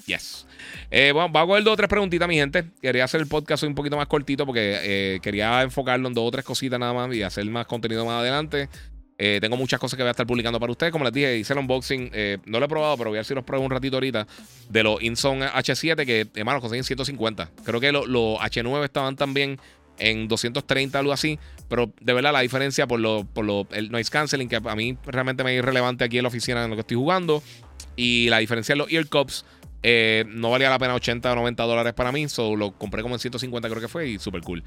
Yes. Eh, bueno, voy a coger dos o tres preguntitas, mi gente. Quería hacer el podcast un poquito más cortito porque quería enfocarlo en dos o tres cositas nada más y hacer más contenido más adelante. Eh, tengo muchas cosas que voy a estar publicando para ustedes. Como les dije, hice el unboxing. Eh, no lo he probado, pero voy a ver si los pruebo un ratito ahorita. De los Inzone H7, que, hermano, consiguen 150. Creo que los H9 estaban también en 230, algo así. Pero de verdad, la diferencia por, lo, por lo, el noise canceling, que a mí realmente me es irrelevante aquí en la oficina en lo que estoy jugando. Y la diferencia en los ear cups. Eh, no valía la pena 80 o 90 dólares para mí. So lo compré como en 150, creo que fue. Y súper cool.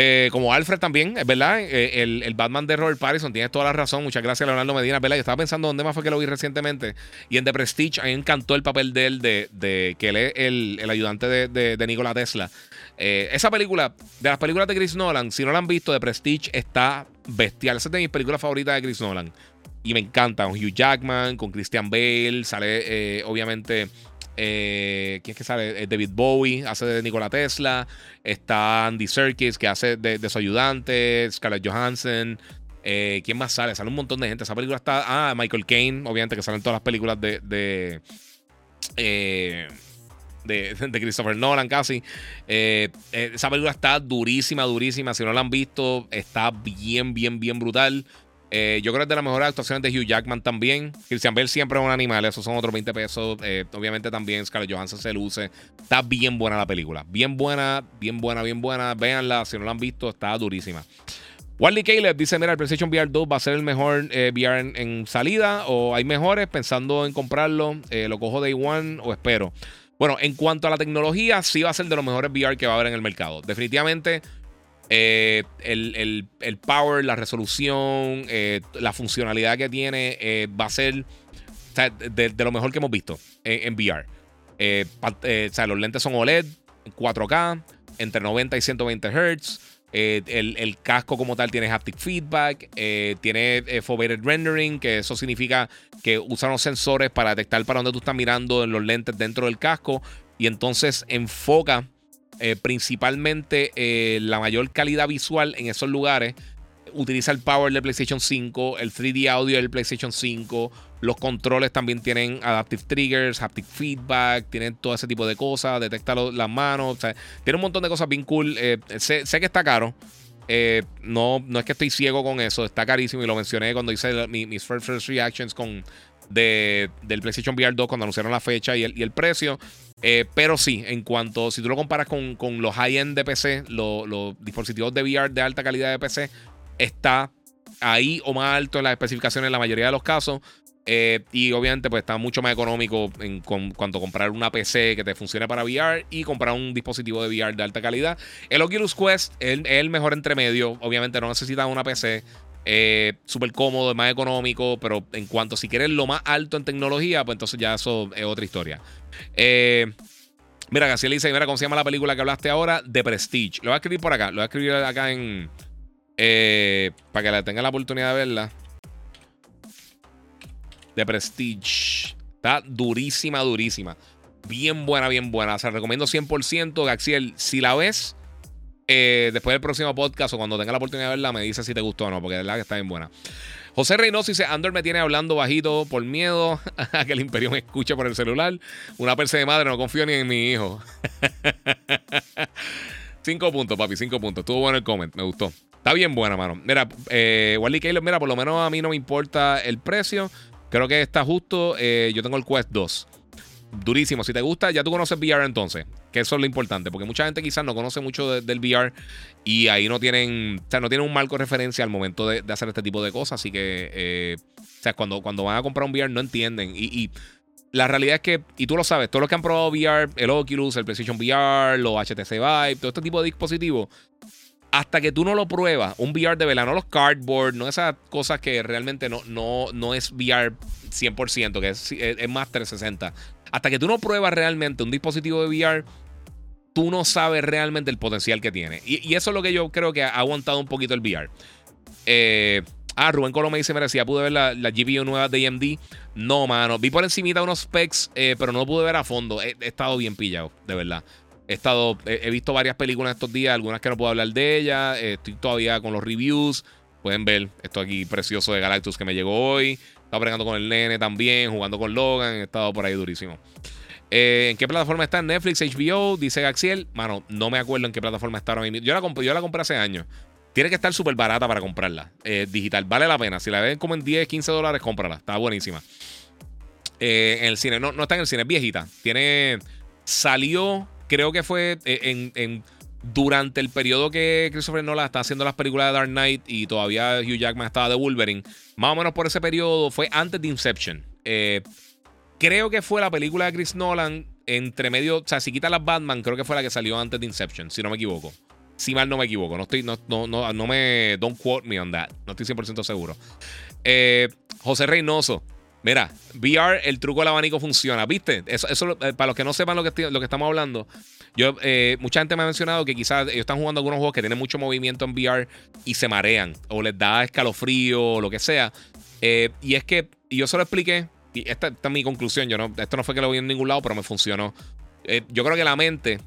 Eh, como Alfred también, es verdad. Eh, el, Batman de Robert Pattinson, tienes toda la razón. Muchas gracias, Leonardo Medina. ¿verdad? Yo estaba pensando dónde más fue que lo vi recientemente. Y en The Prestige, a mí me encantó el papel de él, de, que él es el, ayudante de, de, Nikola Tesla. Eh, esa película, de las películas de Chris Nolan, si no la han visto, The Prestige está bestial. Esa es de mis películas favoritas de Chris Nolan. Y me encanta. Hugh Jackman, con Christian Bale, sale obviamente eh, ¿Quién es que sale? Eh, David Bowie hace de Nikola Tesla. Está Andy Serkis, que hace de, su ayudante. Scarlett Johansson. Eh, ¿Quién más sale? Sale un montón de gente. Esa película está. Ah, Michael Caine, obviamente, que salen todas las películas de. de, de, Christopher Nolan casi. esa película está durísima, durísima. Si no la han visto, está bien, bien, bien brutal. Eh, yo creo que es de las mejores actuaciones de Hugh Jackman también. Christian Bale siempre es un animal, esos son otros 20 pesos. Eh, obviamente también Scarlett Johansson se luce. Está bien buena la película. Bien buena, bien buena, bien buena. Véanla, si no la han visto, está durísima. Wally Caleb dice: Mira, el PlayStation VR 2 va a ser el mejor eh, VR en, salida. O hay mejores pensando en comprarlo. lo cojo Day One o espero. Bueno, en cuanto a la tecnología, sí va a ser de los mejores VR que va a haber en el mercado. Definitivamente eh, el, power, la resolución, eh, la funcionalidad que tiene eh, va a ser de, lo mejor que hemos visto en, VR. o sea, los lentes son OLED, 4K, entre 90 y 120 Hz. El, casco como tal tiene haptic feedback, tiene foveated rendering, que eso significa que usan los sensores para detectar para dónde tú estás mirando en los lentes dentro del casco y entonces enfoca eh, principalmente eh, la mayor calidad visual en esos lugares. Utiliza el power del PlayStation 5, el 3D audio del PlayStation 5. Los controles también tienen adaptive triggers, haptic feedback, tienen todo ese tipo de cosas, detecta las manos. tiene un montón de cosas bien cool. Eh, sé, que está caro. no, no es que estoy ciego con eso, está carísimo y lo mencioné cuando hice mis first reactions con, del PlayStation VR 2 cuando anunciaron la fecha y el, y el precio. Eh, pero sí, en cuanto, si tú lo comparas con, los high-end de PC, los dispositivos de VR de alta calidad de PC, está ahí o más alto en las especificaciones en la mayoría de los casos. Eh, y obviamente pues está mucho más económico en cuanto a comprar una PC que te funcione para VR y comprar un dispositivo de VR de alta calidad. El Oculus Quest es, el mejor entremedio. Obviamente no necesitas una PC. Eh, súper cómodo, más económico, pero en cuanto si quieres lo más alto en tecnología, pues entonces ya eso es otra historia. Eh, mira, García dice, mira, ¿cómo se llama la película que hablaste ahora? The Prestige. Lo voy a escribir por acá, lo voy a escribir acá en... Eh, para que la tenga la oportunidad de verla. de Prestige. Está durísima, durísima. Bien buena, bien buena. O sea, recomiendo 100%. Gaxiel, si la ves, eh, después del próximo podcast o cuando tenga la oportunidad de verla, me dice si te gustó o no, porque de verdad que está bien buena. José Reynoso dice: Andor me tiene hablando bajito por miedo a que el imperio me escuche por el celular. Una perse de madre, no confío ni en mi hijo. cinco puntos, papi, cinco puntos. Estuvo bueno el comment, me gustó. Está bien buena, mano. Mira, eh, Wally Kaylor, mira, por lo menos a mí no me importa el precio. Creo que está justo. Eh, yo tengo el Quest 2 durísimo. Si te gusta, ya tú conoces VR entonces, que eso es lo importante, porque mucha gente quizás no conoce mucho del VR y ahí no tienen, o sea, no tienen un marco de referencia al momento de, hacer este tipo de cosas. Así que, eh, o sea, cuando, cuando van a comprar un VR no entienden. Y, la realidad es que, y tú lo sabes, todos los que han probado VR, el Oculus, el PlayStation VR, los HTC Vive, todo este tipo de dispositivos, hasta que tú no lo pruebas, un VR de verdad, no los cardboard, no esas cosas que realmente no, no, no es VR 100%, que es, es, más 360. Hasta que tú no pruebas realmente un dispositivo de VR, tú no sabes realmente el potencial que tiene. Y, eso es lo que yo creo que ha aguantado un poquito el VR. Eh, ah, Rubén Colo me dice, me decía, pude ver la, la, GPU nueva de AMD. No, mano. Vi por encima unos specs, eh, pero no pude ver a fondo. He, estado bien pillado, de verdad. He estado, he, visto varias películas estos días, algunas que no puedo hablar de ellas. estoy todavía con los reviews. Pueden ver esto aquí precioso de Galactus que me llegó hoy. Estaba bregando con el nene también, jugando con Logan. He estado por ahí durísimo. Eh, ¿En qué plataforma está? Netflix, HBO, dice Gaxiel. Mano, no me acuerdo en qué plataforma está ahora. Yo la, compré, yo la compré hace años. Tiene que estar súper barata para comprarla. Eh, digital. Vale la pena. Si la ven como en 10, 15 dólares, cómprala. Está buenísima. Eh, en el cine. No, no está en el cine. Es viejita. Tiene. Salió. Creo que fue en durante el periodo que Christopher Nolan está haciendo las películas de Dark Knight y todavía Hugh Jackman estaba de Wolverine, más o menos por ese periodo fue antes de Inception. Eh, creo que fue la película de Chris Nolan entre medio, o sea, si quita las Batman, creo que fue la que salió antes de Inception, si no me equivoco. Si mal no me equivoco, no estoy, no, no, no, me, don't quote me on that, no estoy 100% seguro. Eh, José Reynoso, Mira, VR, el truco del abanico funciona. ¿Viste? Eso, eso eh, para los que no sepan lo que, lo que estamos hablando, yo, eh, mucha gente me ha mencionado que quizás ellos están jugando algunos juegos que tienen mucho movimiento en VR y se marean o les da escalofrío o lo que sea. Eh, y es que y yo se lo expliqué, y esta, esta, es mi conclusión. Yo no, esto no fue que lo vi en ningún lado, pero me funcionó. yo creo que la mente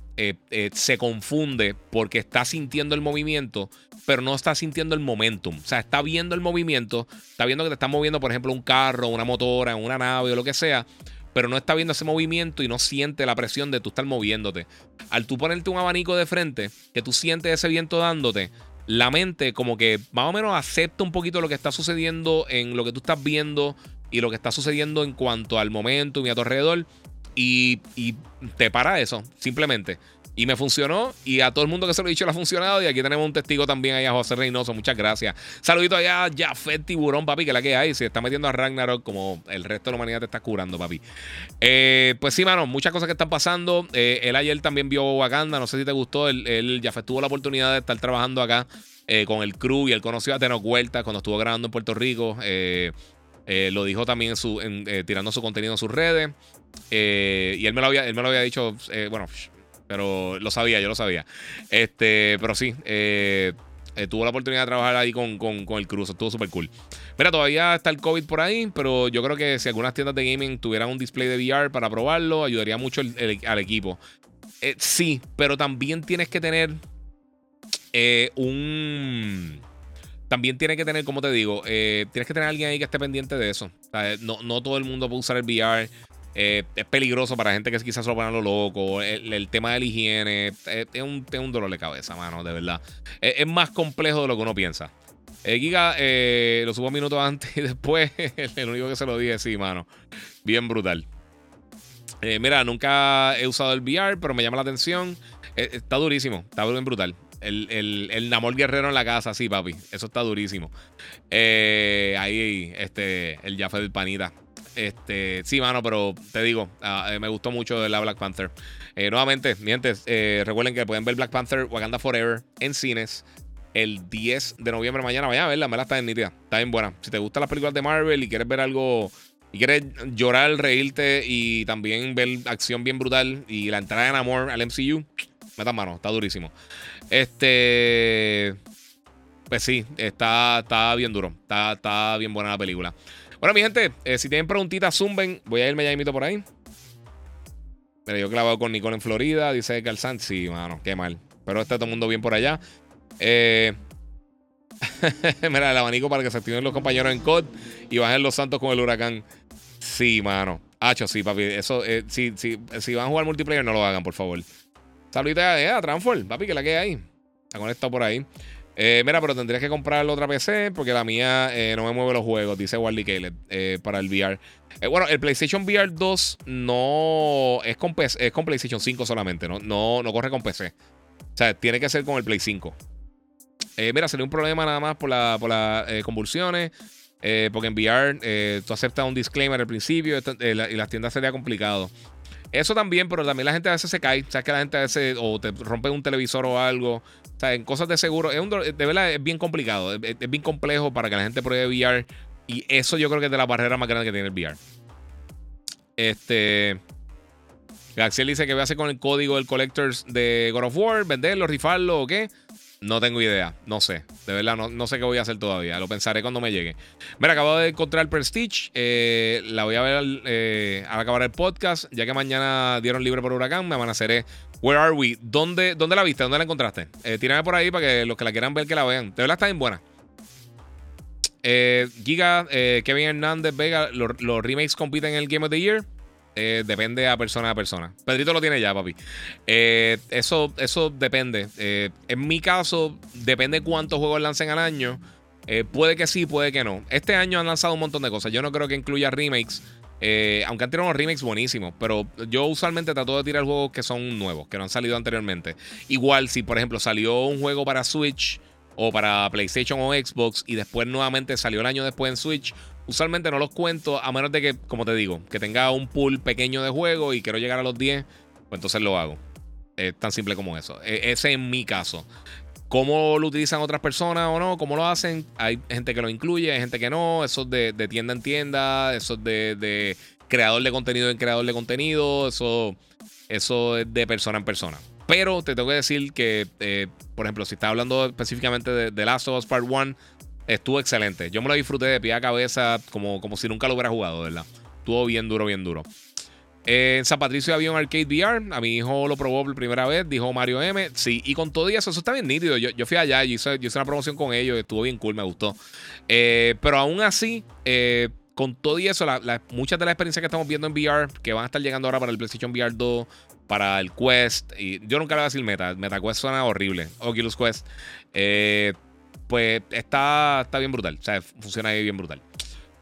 se confunde porque está sintiendo el movimiento, pero no está sintiendo el momentum. O sea, está viendo el movimiento, está viendo que te está moviendo, por ejemplo, un carro, una motora, una nave o lo que sea, pero no está viendo ese movimiento y no siente la presión de tú estar moviéndote. Al tú ponerte un abanico de frente, que tú sientes ese viento dándote, la mente como que más o menos acepta un poquito lo que está sucediendo en lo que tú estás viendo y lo que está sucediendo en cuanto al momento y a tu alrededor y, te para eso, simplemente. Y me funcionó. Y a todo el mundo que se lo he dicho le ha funcionado. Y aquí tenemos un testigo también ahí a José Reynoso. Muchas gracias. Saludito allá a Jafet Tiburón, papi, que la que hay. Se está metiendo a Ragnarok como el resto de la humanidad te está curando, papi. Eh, pues sí, mano, muchas cosas que están pasando. Eh, él ayer también vio Wakanda. No sé si te gustó. Él, él Jafet tuvo la oportunidad de estar trabajando acá eh, con el crew. Y él conoció a Tenoch Huerta cuando estuvo grabando en Puerto Rico. lo dijo también en tirando su contenido en sus redes. Y él me lo había, él me lo había dicho, bueno, pero lo sabía, yo lo sabía. Este, pero sí, eh, eh, tuvo la oportunidad de trabajar ahí con, el Cruz. Estuvo súper cool. Mira, todavía está el COVID por ahí, pero yo creo que si algunas tiendas de gaming tuvieran un display de VR para probarlo, ayudaría mucho al equipo. Eh, sí, pero también tienes que tener un. También tienes que tener, como te digo, tienes que tener alguien ahí que esté pendiente de eso. no, no todo el mundo puede usar el VR. Eh, es peligroso para gente que quizás lo lo loco. El, tema de la higiene eh, es, un, un, dolor de cabeza, mano, de verdad. Es, más complejo de lo que uno piensa. Eh, Giga lo subo minutos antes y después. el único que se lo dije, sí, mano. Bien brutal. mira, nunca he usado el VR, pero me llama la atención. está durísimo, está bien brutal. El, el, Namor Guerrero en la casa, sí, papi. Eso está durísimo. ahí, este, el Jaffe del Panita. Este, sí, mano, pero te digo, ah, eh, me gustó mucho la Black Panther. Eh, nuevamente, mientes, eh, recuerden que pueden ver Black Panther Wakanda Forever en cines el 10 de noviembre mañana. Vayan a verla, me la está en nítida. Está bien buena. Si te gustan las películas de Marvel y quieres ver algo y quieres llorar, reírte y también ver acción bien brutal y la entrada en amor al MCU, metan mano, está durísimo. Este. Pues sí, está, está bien duro. Está, está bien buena la película. Bueno, mi gente, eh, si tienen preguntitas, zumben. Voy a irme ya invito por ahí. Me dio clavado con Nicole en Florida, dice Calzán. Sí, mano, qué mal. Pero está todo el mundo bien por allá. Eh. Mira, el abanico para que se activen los compañeros en COD y bajen los santos con el huracán. Sí, mano. Hacho, sí, papi. Eso, eh, si, si, van a jugar multiplayer, no lo hagan, por favor. Saludita a, eh, a Transform, papi, que la que hay. Está conectado por ahí. Eh, mira, pero tendrías que comprar otra PC porque la mía eh, no me mueve los juegos, dice Wally Caleb, eh, para el VR. bueno, el PlayStation VR 2 no es con, es con PlayStation 5 solamente, ¿no? No, no corre con PC. O sea, tiene que ser con el Play 5. mira, salió un problema nada más por, las convulsiones. porque en VR tú aceptas un disclaimer al principio y las tiendas sería complicado. Eso también, pero también la gente a veces se cae. Sabes que la gente a veces o te rompe un televisor o algo. Sea, en cosas de seguro. Es de verdad es bien complicado. Es, bien complejo para que la gente pruebe VR. Y eso yo creo que es de la barrera más grande que tiene el VR. Este. Gaxiel dice que voy a hacer con el código del Collectors de God of War, venderlo, rifarlo o qué. No tengo idea, no sé. De verdad, no, sé qué voy a hacer todavía. Lo pensaré cuando me llegue. Mira, acabo de encontrar Prestige. Eh, la voy a ver eh, al acabar el podcast. Ya que mañana dieron libre por huracán, me amaneceré. Where are we? ¿Dónde, la viste? ¿Dónde la encontraste? Eh, tírame por ahí para que los que la quieran ver que la vean. De verdad está bien buena. Eh, Giga, Kevin Hernández, Vega, los remakes compiten en el Game of the Year. Eh, depende a persona a persona. Pedrito lo tiene ya, papi. Eh, eso, eso depende. Eh, en mi caso, depende cuántos juegos lancen al año. puede que sí, puede que no. Este año han lanzado un montón de cosas. Yo no creo que incluya remakes. Aunque han tirado unos remakes buenísimos. Pero yo usualmente trato de tirar juegos que son nuevos, que no han salido anteriormente. Igual, si por ejemplo salió un juego para Switch o para PlayStation o Xbox y después nuevamente salió el año después en Switch, usualmente no los cuento a menos de que, como te digo, que tenga un pool pequeño de juego y quiero llegar a los 10, pues entonces lo hago. Es tan simple como eso. E, ese es mi caso. ¿Cómo lo utilizan otras personas o no? ¿Cómo lo hacen? Hay gente que lo incluye, hay gente que no. Eso es de, tienda en tienda, eso es de, creador de contenido en creador de contenido, eso, eso es de persona en persona. Pero te tengo que decir que, eh, por ejemplo, si estás hablando específicamente de, The Last of Us Part 1, estuvo excelente. Yo me lo disfruté de pie a cabeza como, como si nunca lo hubiera jugado, ¿verdad? Estuvo bien duro, bien duro. En San Patricio había un arcade VR. A mi hijo lo probó por primera vez. Dijo Mario M. Sí, y con todo y eso, eso está bien nítido. Yo, fui allá yo hice una promoción con ellos. Estuvo bien cool, me gustó. Eh, pero aún así, eh, con todo y eso, muchas de las experiencias que estamos viendo en VR, que van a estar llegando ahora para el PlayStation VR 2, para el Quest, y yo nunca le voy a decir Meta. Meta Quest suena horrible. Oculus Quest. Eh, pues está, está bien brutal. O sea, funciona bien brutal.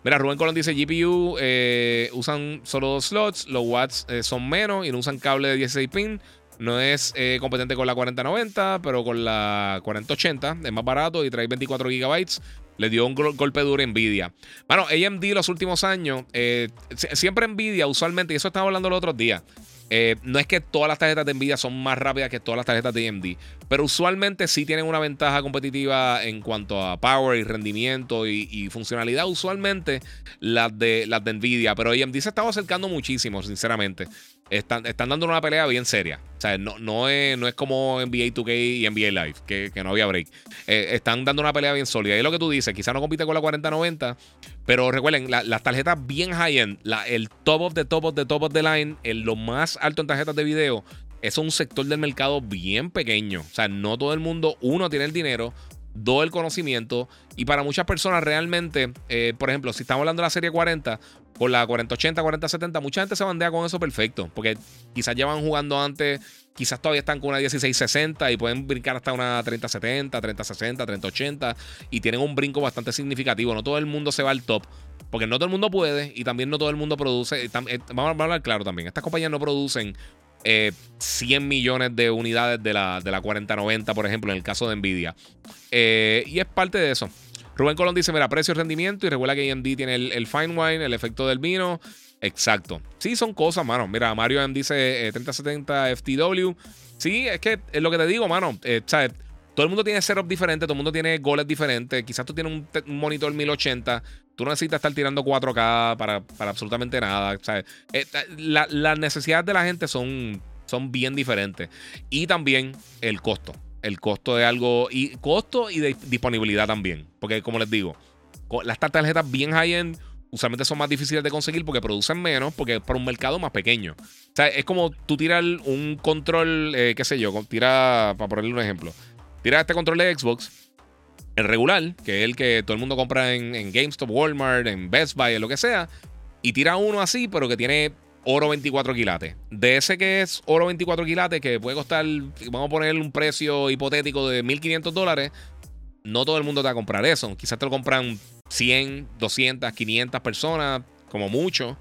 Mira, Rubén Colón dice: GPU eh, usan solo dos slots, los watts eh, son menos y no usan cable de 16 pin. No es eh, competente con la 4090, pero con la 4080 es más barato y trae 24 GB. Le dio un golpe duro a Nvidia. Bueno, AMD los últimos años, siempre Nvidia, usualmente, y eso estaba hablando los otros días. No es que todas las tarjetas de Nvidia son más rápidas que todas las tarjetas de AMD, pero usualmente sí tienen una ventaja competitiva en cuanto a power y rendimiento y, funcionalidad. Usualmente las de, las de Nvidia, pero AMD se estaba acercando muchísimo, sinceramente. Están, están dando una pelea bien seria. O sea, no, no, es, no es como NBA 2K y NBA Live, que, no había break. Eh, están dando una pelea bien sólida. Y es lo que tú dices, quizás no compite con la 4090, pero recuerden, las tarjetas bien high-end, el top of the top of the top of the line, el, lo más alto en tarjetas de video, es un sector del mercado bien pequeño. O sea, no todo el mundo, uno, tiene el dinero, dos, el conocimiento. Y para muchas personas realmente, eh, por ejemplo, si estamos hablando de la serie 40, con la 4080, 4070, mucha gente se bandea con eso perfecto, porque quizás llevan jugando antes, quizás todavía están con una 1660 y pueden brincar hasta una 3070, 3060, 3080 y tienen un brinco bastante significativo. No todo el mundo se va al top. Porque no todo el mundo puede y también no todo el mundo produce. Eh, vamos a hablar claro también. Estas compañías no producen 100 eh, millones de unidades de la, de la 4090, por ejemplo, en el caso de Nvidia. Eh, y es parte de eso. Rubén Colón dice: Mira, precio y rendimiento. Y recuerda que AMD tiene el, fine wine, el efecto del vino. Exacto. Sí, son cosas, mano. Mira, Mario M dice 3070 FTW. Sí, es que es lo que te digo, mano. ¿sabes? Todo el mundo tiene setup diferente, todo el mundo tiene goles diferentes. Quizás tú tienes un, monitor 1080. Tú no necesitas estar tirando 4K para, absolutamente nada. Eh, las necesidades de la gente son, son bien diferentes. Y también el costo. El costo de algo. Y costo y de disponibilidad también. Porque, como les digo, las tarjetas bien high-end usualmente son más difíciles de conseguir porque producen menos, porque es para un mercado más pequeño. O sea, es como tú tiras un control, eh, qué sé yo, tira, para ponerle un ejemplo, tira este control de Xbox, el regular, que es el que todo el mundo compra en, en GameStop, Walmart, en Best Buy, en lo que sea, y tira uno así, pero que tiene oro 24 quilates. De ese que es oro 24 quilates, que puede costar, vamos a poner un precio hipotético de 1.500 dólares, no todo el mundo te va a comprar eso. Quizás te lo compran 100, 200, 500 personas, como mucho.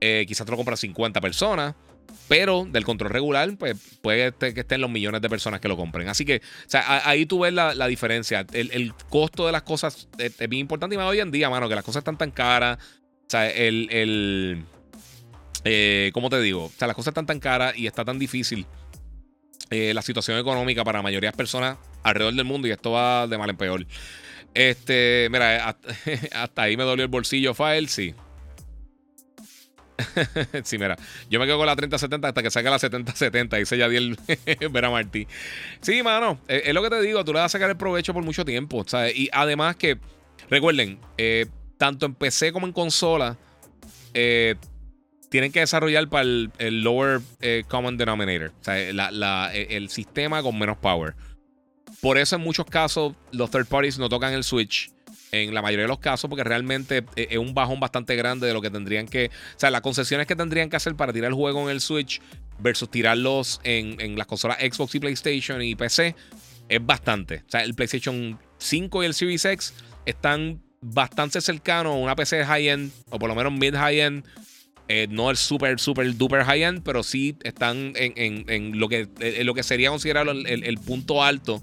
Eh, quizás te lo compran 50 personas. Pero del control regular, pues puede que estén los millones de personas que lo compren. Así que, o sea, ahí tú ves la, diferencia. El, costo de las cosas es, bien importante. Y más hoy en día, mano, que las cosas están tan caras. O sea, el. el eh, ¿Cómo te digo? O sea, las cosas están tan caras y está tan difícil eh, la situación económica para la mayoría de las personas alrededor del mundo. Y esto va de mal en peor. Este, mira, hasta, ahí me dolió el bolsillo, File, sí. sí, mira, yo me quedo con la 3070 hasta que saque la 7070, dice Yadiel Vera Martí. Sí, mano, es, lo que te digo, tú le vas a sacar el provecho por mucho tiempo, ¿sabes? Y además que, recuerden, eh, tanto en PC como en consola, eh, tienen que desarrollar para el, lower eh, common denominator, o sea, el sistema con menos power. Por eso en muchos casos los third parties no tocan el Switch. En la mayoría de los casos, porque realmente eh, es un bajón bastante grande de lo que tendrían que. O sea, las concesiones que tendrían que hacer para tirar el juego en el Switch versus tirarlos en, las consolas Xbox y PlayStation y PC es bastante. O sea, el PlayStation 5 y el Series X están bastante cercanos a una PC high-end, o por lo menos mid-high-end. Eh, no el super, super, duper high-end, pero sí están en, lo, que, lo que sería considerado el punto alto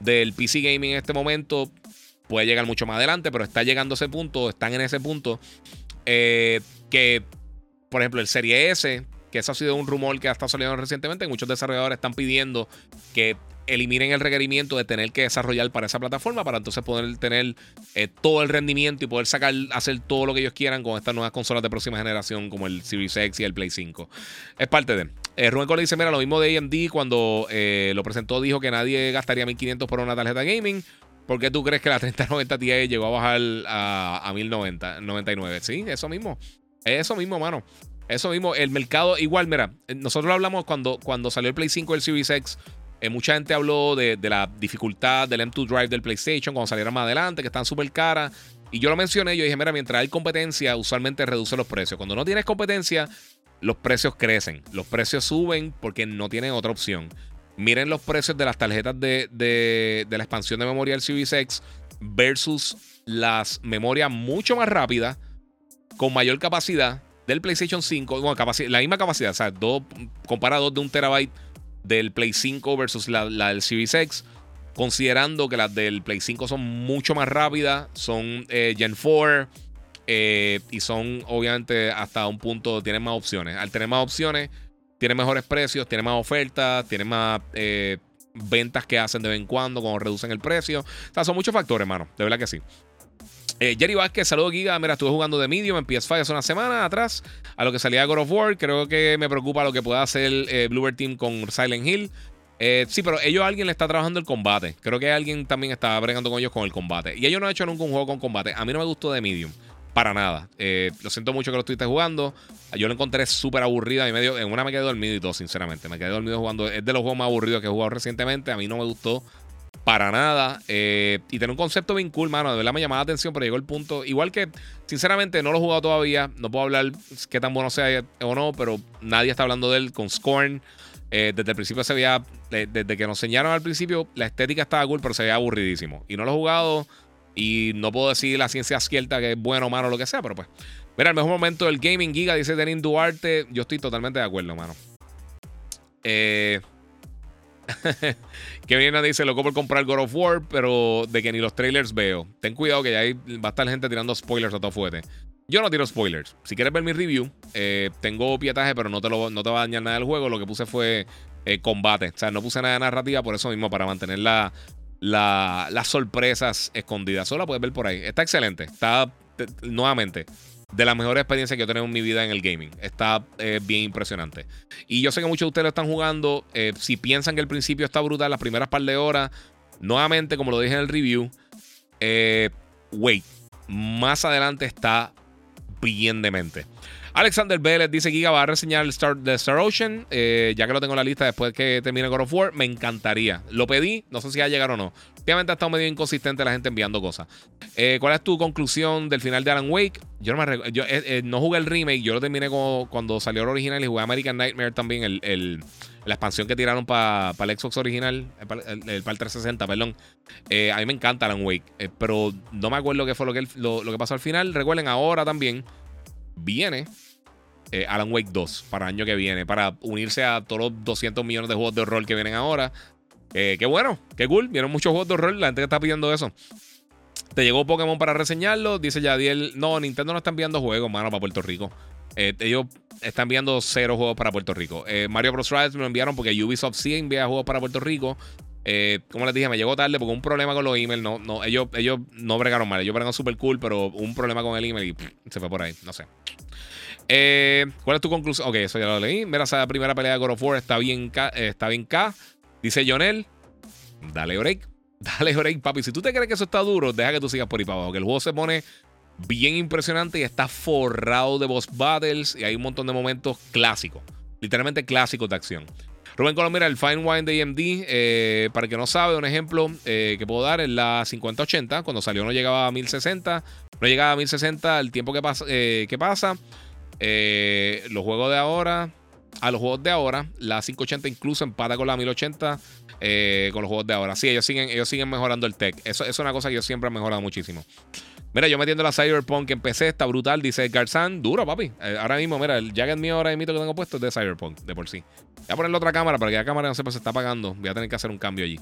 del PC Gaming en este momento puede llegar mucho más adelante, pero está llegando a ese punto, están en ese punto. Eh, que, por ejemplo, el Serie S, que eso ha sido un rumor que ha estado saliendo recientemente, muchos desarrolladores están pidiendo que eliminen el requerimiento de tener que desarrollar para esa plataforma para entonces poder tener eh, todo el rendimiento y poder sacar, hacer todo lo que ellos quieran con estas nuevas consolas de próxima generación como el Series X y el Play 5. Es parte de. Eh, Rubén Cole dice: Mira, lo mismo de AMD cuando eh, lo presentó, dijo que nadie gastaría 1500 por una tarjeta gaming. ¿Por qué tú crees que la 3090 Ti llegó a bajar a, a 1099? Sí, eso mismo. Eso mismo, mano. Eso mismo. El mercado, igual, mira, nosotros lo hablamos cuando, cuando salió el Play 5 y el Series X. Eh, mucha gente habló de, la dificultad del M2 Drive del PlayStation cuando salieron más adelante, que están súper caras. Y yo lo mencioné, yo dije, mira, mientras hay competencia, usualmente reduce los precios. Cuando no tienes competencia, los precios crecen. Los precios suben porque no tienen otra opción. Miren los precios de las tarjetas de, de, la expansión de memoria del Series X versus las memorias mucho más rápidas, con mayor capacidad del PlayStation 5. Bueno, la misma capacidad, o sea, dos, dos de un terabyte del Play 5 versus la, la, del Series X. Considerando que las del Play 5 son mucho más rápidas, son eh, Gen 4 eh, y son obviamente hasta un punto, tienen más opciones. Al tener más opciones, tienen mejores precios, tienen más ofertas, tienen más eh, ventas que hacen de vez en cuando, cuando reducen el precio. O sea, son muchos factores, hermano. De verdad que sí. Eh, Jerry Vázquez, saludos Giga. Mira, estuve jugando de Medium en PS5 hace una semana atrás. A lo que salía God of War. Creo que me preocupa lo que pueda hacer eh, Bluebird Team con Silent Hill. sí, pero ellos alguien le está trabajando el combate. Creo que alguien también está bregando con ellos con el combate. Y ellos no han hecho nunca un juego con combate. A mí no me gustó de Medium. Para nada. Eh, lo siento mucho que lo estuviste jugando. Yo lo encontré súper aburrida. Y medio, en una me quedé dormido y todo, sinceramente. Me quedé dormido jugando. Es de los juegos más aburridos que he jugado recientemente. A mí no me gustó para nada. Eh, y tiene un concepto bien cool, mano. De verdad me llamaba la atención, pero llegó el punto. Igual que, sinceramente, no lo he jugado todavía. No puedo hablar qué tan bueno sea o no, pero nadie está hablando de él con Scorn. Eh, desde el principio se veía, desde que nos enseñaron al principio, la estética estaba cool, pero se veía aburridísimo. Y no lo he jugado. Y no puedo decir la ciencia cierta que es bueno o malo lo que sea, pero pues. Mira, el mejor momento del gaming giga, dice Denin Duarte. Yo estoy totalmente de acuerdo, mano. Eh. Kevin dice, loco por comprar God of War, pero de que ni los trailers veo. Ten cuidado que ya hay, va a estar gente tirando spoilers a todo fuerte. Yo no tiro spoilers. Si quieres ver mi review, eh, tengo pietaje, pero no te, lo, no te va a dañar nada del juego. Lo que puse fue eh, combate. O sea, no puse nada de narrativa por eso mismo, para mantener la, las sorpresas escondidas. Solo la puedes ver por ahí. Está excelente. Está, nuevamente, de las mejores experiencias que yo he tenido en mi vida en el gaming. Está eh, bien impresionante. Y yo sé que muchos de ustedes están jugando. Eh, si piensan que el principio está brutal, las primeras par de horas, nuevamente, como lo dije en el review, eh, wait, más adelante está bien demente. Alexander Vélez dice Giga va a reseñar el Star, The Star Ocean, eh, ya que lo tengo en la lista después que termine God of War. Me encantaría. Lo pedí, no sé si va a llegar o no. Obviamente ha estado medio inconsistente la gente enviando cosas. Eh, ¿Cuál es tu conclusión del final de Alan Wake? Yo no, me eh, no jugué el remake, yo lo terminé cuando salió el original y jugué American Nightmare también, el, la expansión que tiraron para el Xbox original, para el, 360, perdón. a mí me encanta Alan Wake, pero no me acuerdo qué fue lo que, lo que pasó al final. Recuerden, ahora también viene eh, Alan Wake 2 para el año que viene, para unirse a todos los 200 millones de juegos de horror que vienen ahora. Eh, qué bueno, qué cool. Vieron muchos juegos de horror, la gente que está pidiendo eso. Te llegó Pokémon para reseñarlo. Dice Yadiel, no, Nintendo no está enviando juegos, mano, para Puerto Rico. Eh, ellos están enviando cero juegos para Puerto Rico. Mario Bros. Rise me lo enviaron porque Ubisoft sí envía juegos para Puerto Rico. como les dije, me llegó tarde porque un problema con los emails. No, no, ellos, ellos no bregaron mal. Ellos bregaron súper cool, pero un problema con el email y se fue por ahí. No sé. Eh, ¿Cuál es tu conclusión? Ok, eso ya lo leí. Mira, esa primera pelea de God of War está bien. Eh, está bien K. Dice Jonel. Dale break. Dale break, papi. Si tú te crees que eso está duro, deja que tú sigas por ahí para abajo. Que el juego se pone bien impresionante y está forrado de boss battles. Y hay un montón de momentos clásicos. Literalmente clásicos de acción. Rubén Colón, mira, el Fine Wine de AMD, eh, para el que no sabe, un ejemplo que puedo dar es la 5080. Cuando salió no llegaba a 1060. No llegaba a 1060 el tiempo que pasa. que pasa eh, los juegos de ahora, a los juegos de ahora, la 580 incluso empata con la 1080 eh, con los juegos de ahora. Sí, ellos siguen, ellos siguen mejorando el tech. Eso, es una cosa que yo siempre he mejorado muchísimo. Mira, yo metiendo la Cyberpunk en PC, está brutal, dice Garzán. Duro, papi. Eh, ahora mismo, mira, el jacket mío ahora mismo que tengo puesto es de Cyberpunk, de por sí. Voy a ponerle otra cámara para que la cámara no sepa se está apagando. Voy a tener que hacer un cambio allí.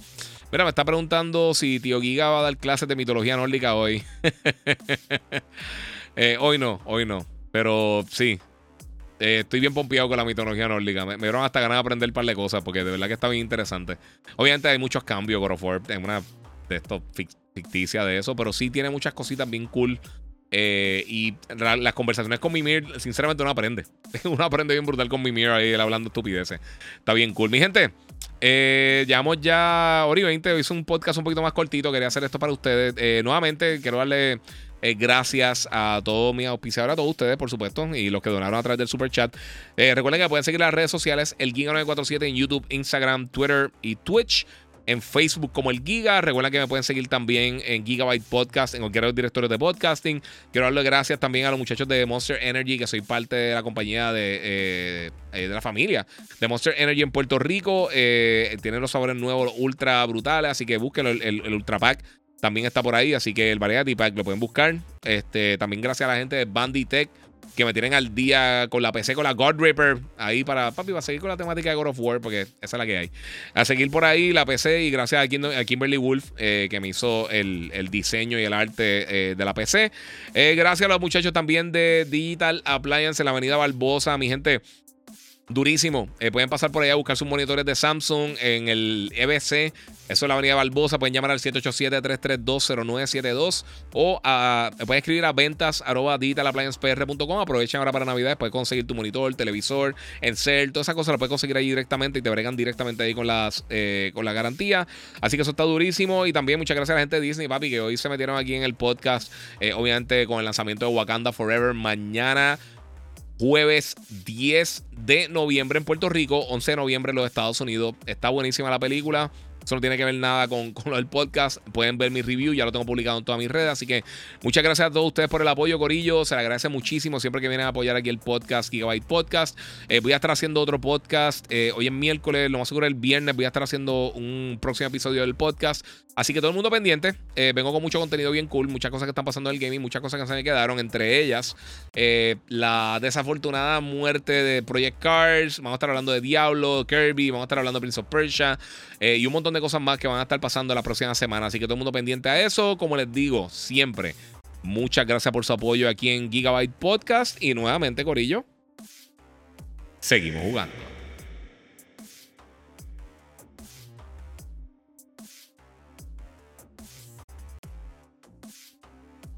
Mira, me está preguntando si Tío Giga va a dar clases de mitología nórdica hoy. hoy no, hoy no. Pero sí, eh, estoy bien pompeado con la mitología nórdica. Me, dieron hasta ganas de aprender un par de cosas porque de verdad que está bien interesante. Obviamente hay muchos cambios. God of War es una de estos ficticia de eso, pero sí tiene muchas cositas bien cool. Eh, y las conversaciones con Mimir, sinceramente, uno aprende. uno aprende bien brutal con Mimir ahí, él hablando estupideces. Está bien cool. Mi gente, eh, llevamos ya Ori 20. Hice un podcast un poquito más cortito. Quería hacer esto para ustedes. Eh, nuevamente, quiero darle eh, gracias a todos mis auspiciadores, a todos ustedes, por supuesto, y los que donaron a través del super chat. Eh, recuerden que pueden seguir las redes sociales, el Giga947 en YouTube, Instagram, Twitter y Twitch. En Facebook como el Giga. Recuerden que me pueden seguir también en Gigabyte Podcast, en los directores de podcasting. Quiero darle gracias también a los muchachos de Monster Energy, que soy parte de la compañía de, eh, de la familia de Monster Energy en Puerto Rico. tienen los sabores nuevos ultra brutales, así que búsquenlo, el, el Ultra Pack también está por ahí, así que el Variety Pack lo pueden buscar. Este, también gracias a la gente de Banditech que me tienen al día con la PC, con la God Ripper. Ahí para, papi, va a seguir con la temática de God of War, porque esa es la que hay. A seguir por ahí la PC y gracias a, Kimberly Wolf, eh, que me hizo el, diseño y el arte eh, de la PC. Eh, gracias a los muchachos también de Digital Appliance en la avenida Barbosa, mi gente. Durísimo. pueden pasar por ahí a buscar sus monitores de Samsung en el EBC eso es la avenida Barbosa. Pueden llamar al 787-332-0972 o a, pueden escribir a ventas arroba Aprovechen ahora para Navidad. Puedes conseguir tu monitor, televisor, Encel, toda esa cosa la puedes conseguir ahí directamente y te bregan directamente ahí con, las, eh, con la garantía. Así que eso está durísimo. Y también muchas gracias a la gente de Disney, papi, que hoy se metieron aquí en el podcast. Eh, obviamente con el lanzamiento de Wakanda Forever mañana jueves 10 de noviembre en Puerto Rico, 11 de noviembre en los Estados Unidos. Está buenísima la película. Eso no tiene que ver nada con, lo del podcast. Pueden ver mi review, ya lo tengo publicado en todas mis redes. Así que muchas gracias a todos ustedes por el apoyo, Corillo. Se les agradece muchísimo siempre que vienen a apoyar aquí el podcast, Gigabyte Podcast. Eh, voy a estar haciendo otro podcast. Eh, hoy es miércoles, lo más seguro el viernes voy a estar haciendo un próximo episodio del podcast. Así que todo el mundo pendiente. Eh, vengo con mucho contenido bien cool, muchas cosas que están pasando en el gaming, muchas cosas que se me quedaron. Entre ellas, la desafortunada muerte de Project Cars. Vamos a estar hablando de Diablo, Kirby, vamos a estar hablando de Prince of Persia y un montón cosas más que van a estar pasando la próxima semana. Así que todo el mundo pendiente a eso. Como les digo, siempre. Muchas gracias por su apoyo aquí en Gigabyte Podcast. Y nuevamente, Corillo, seguimos jugando.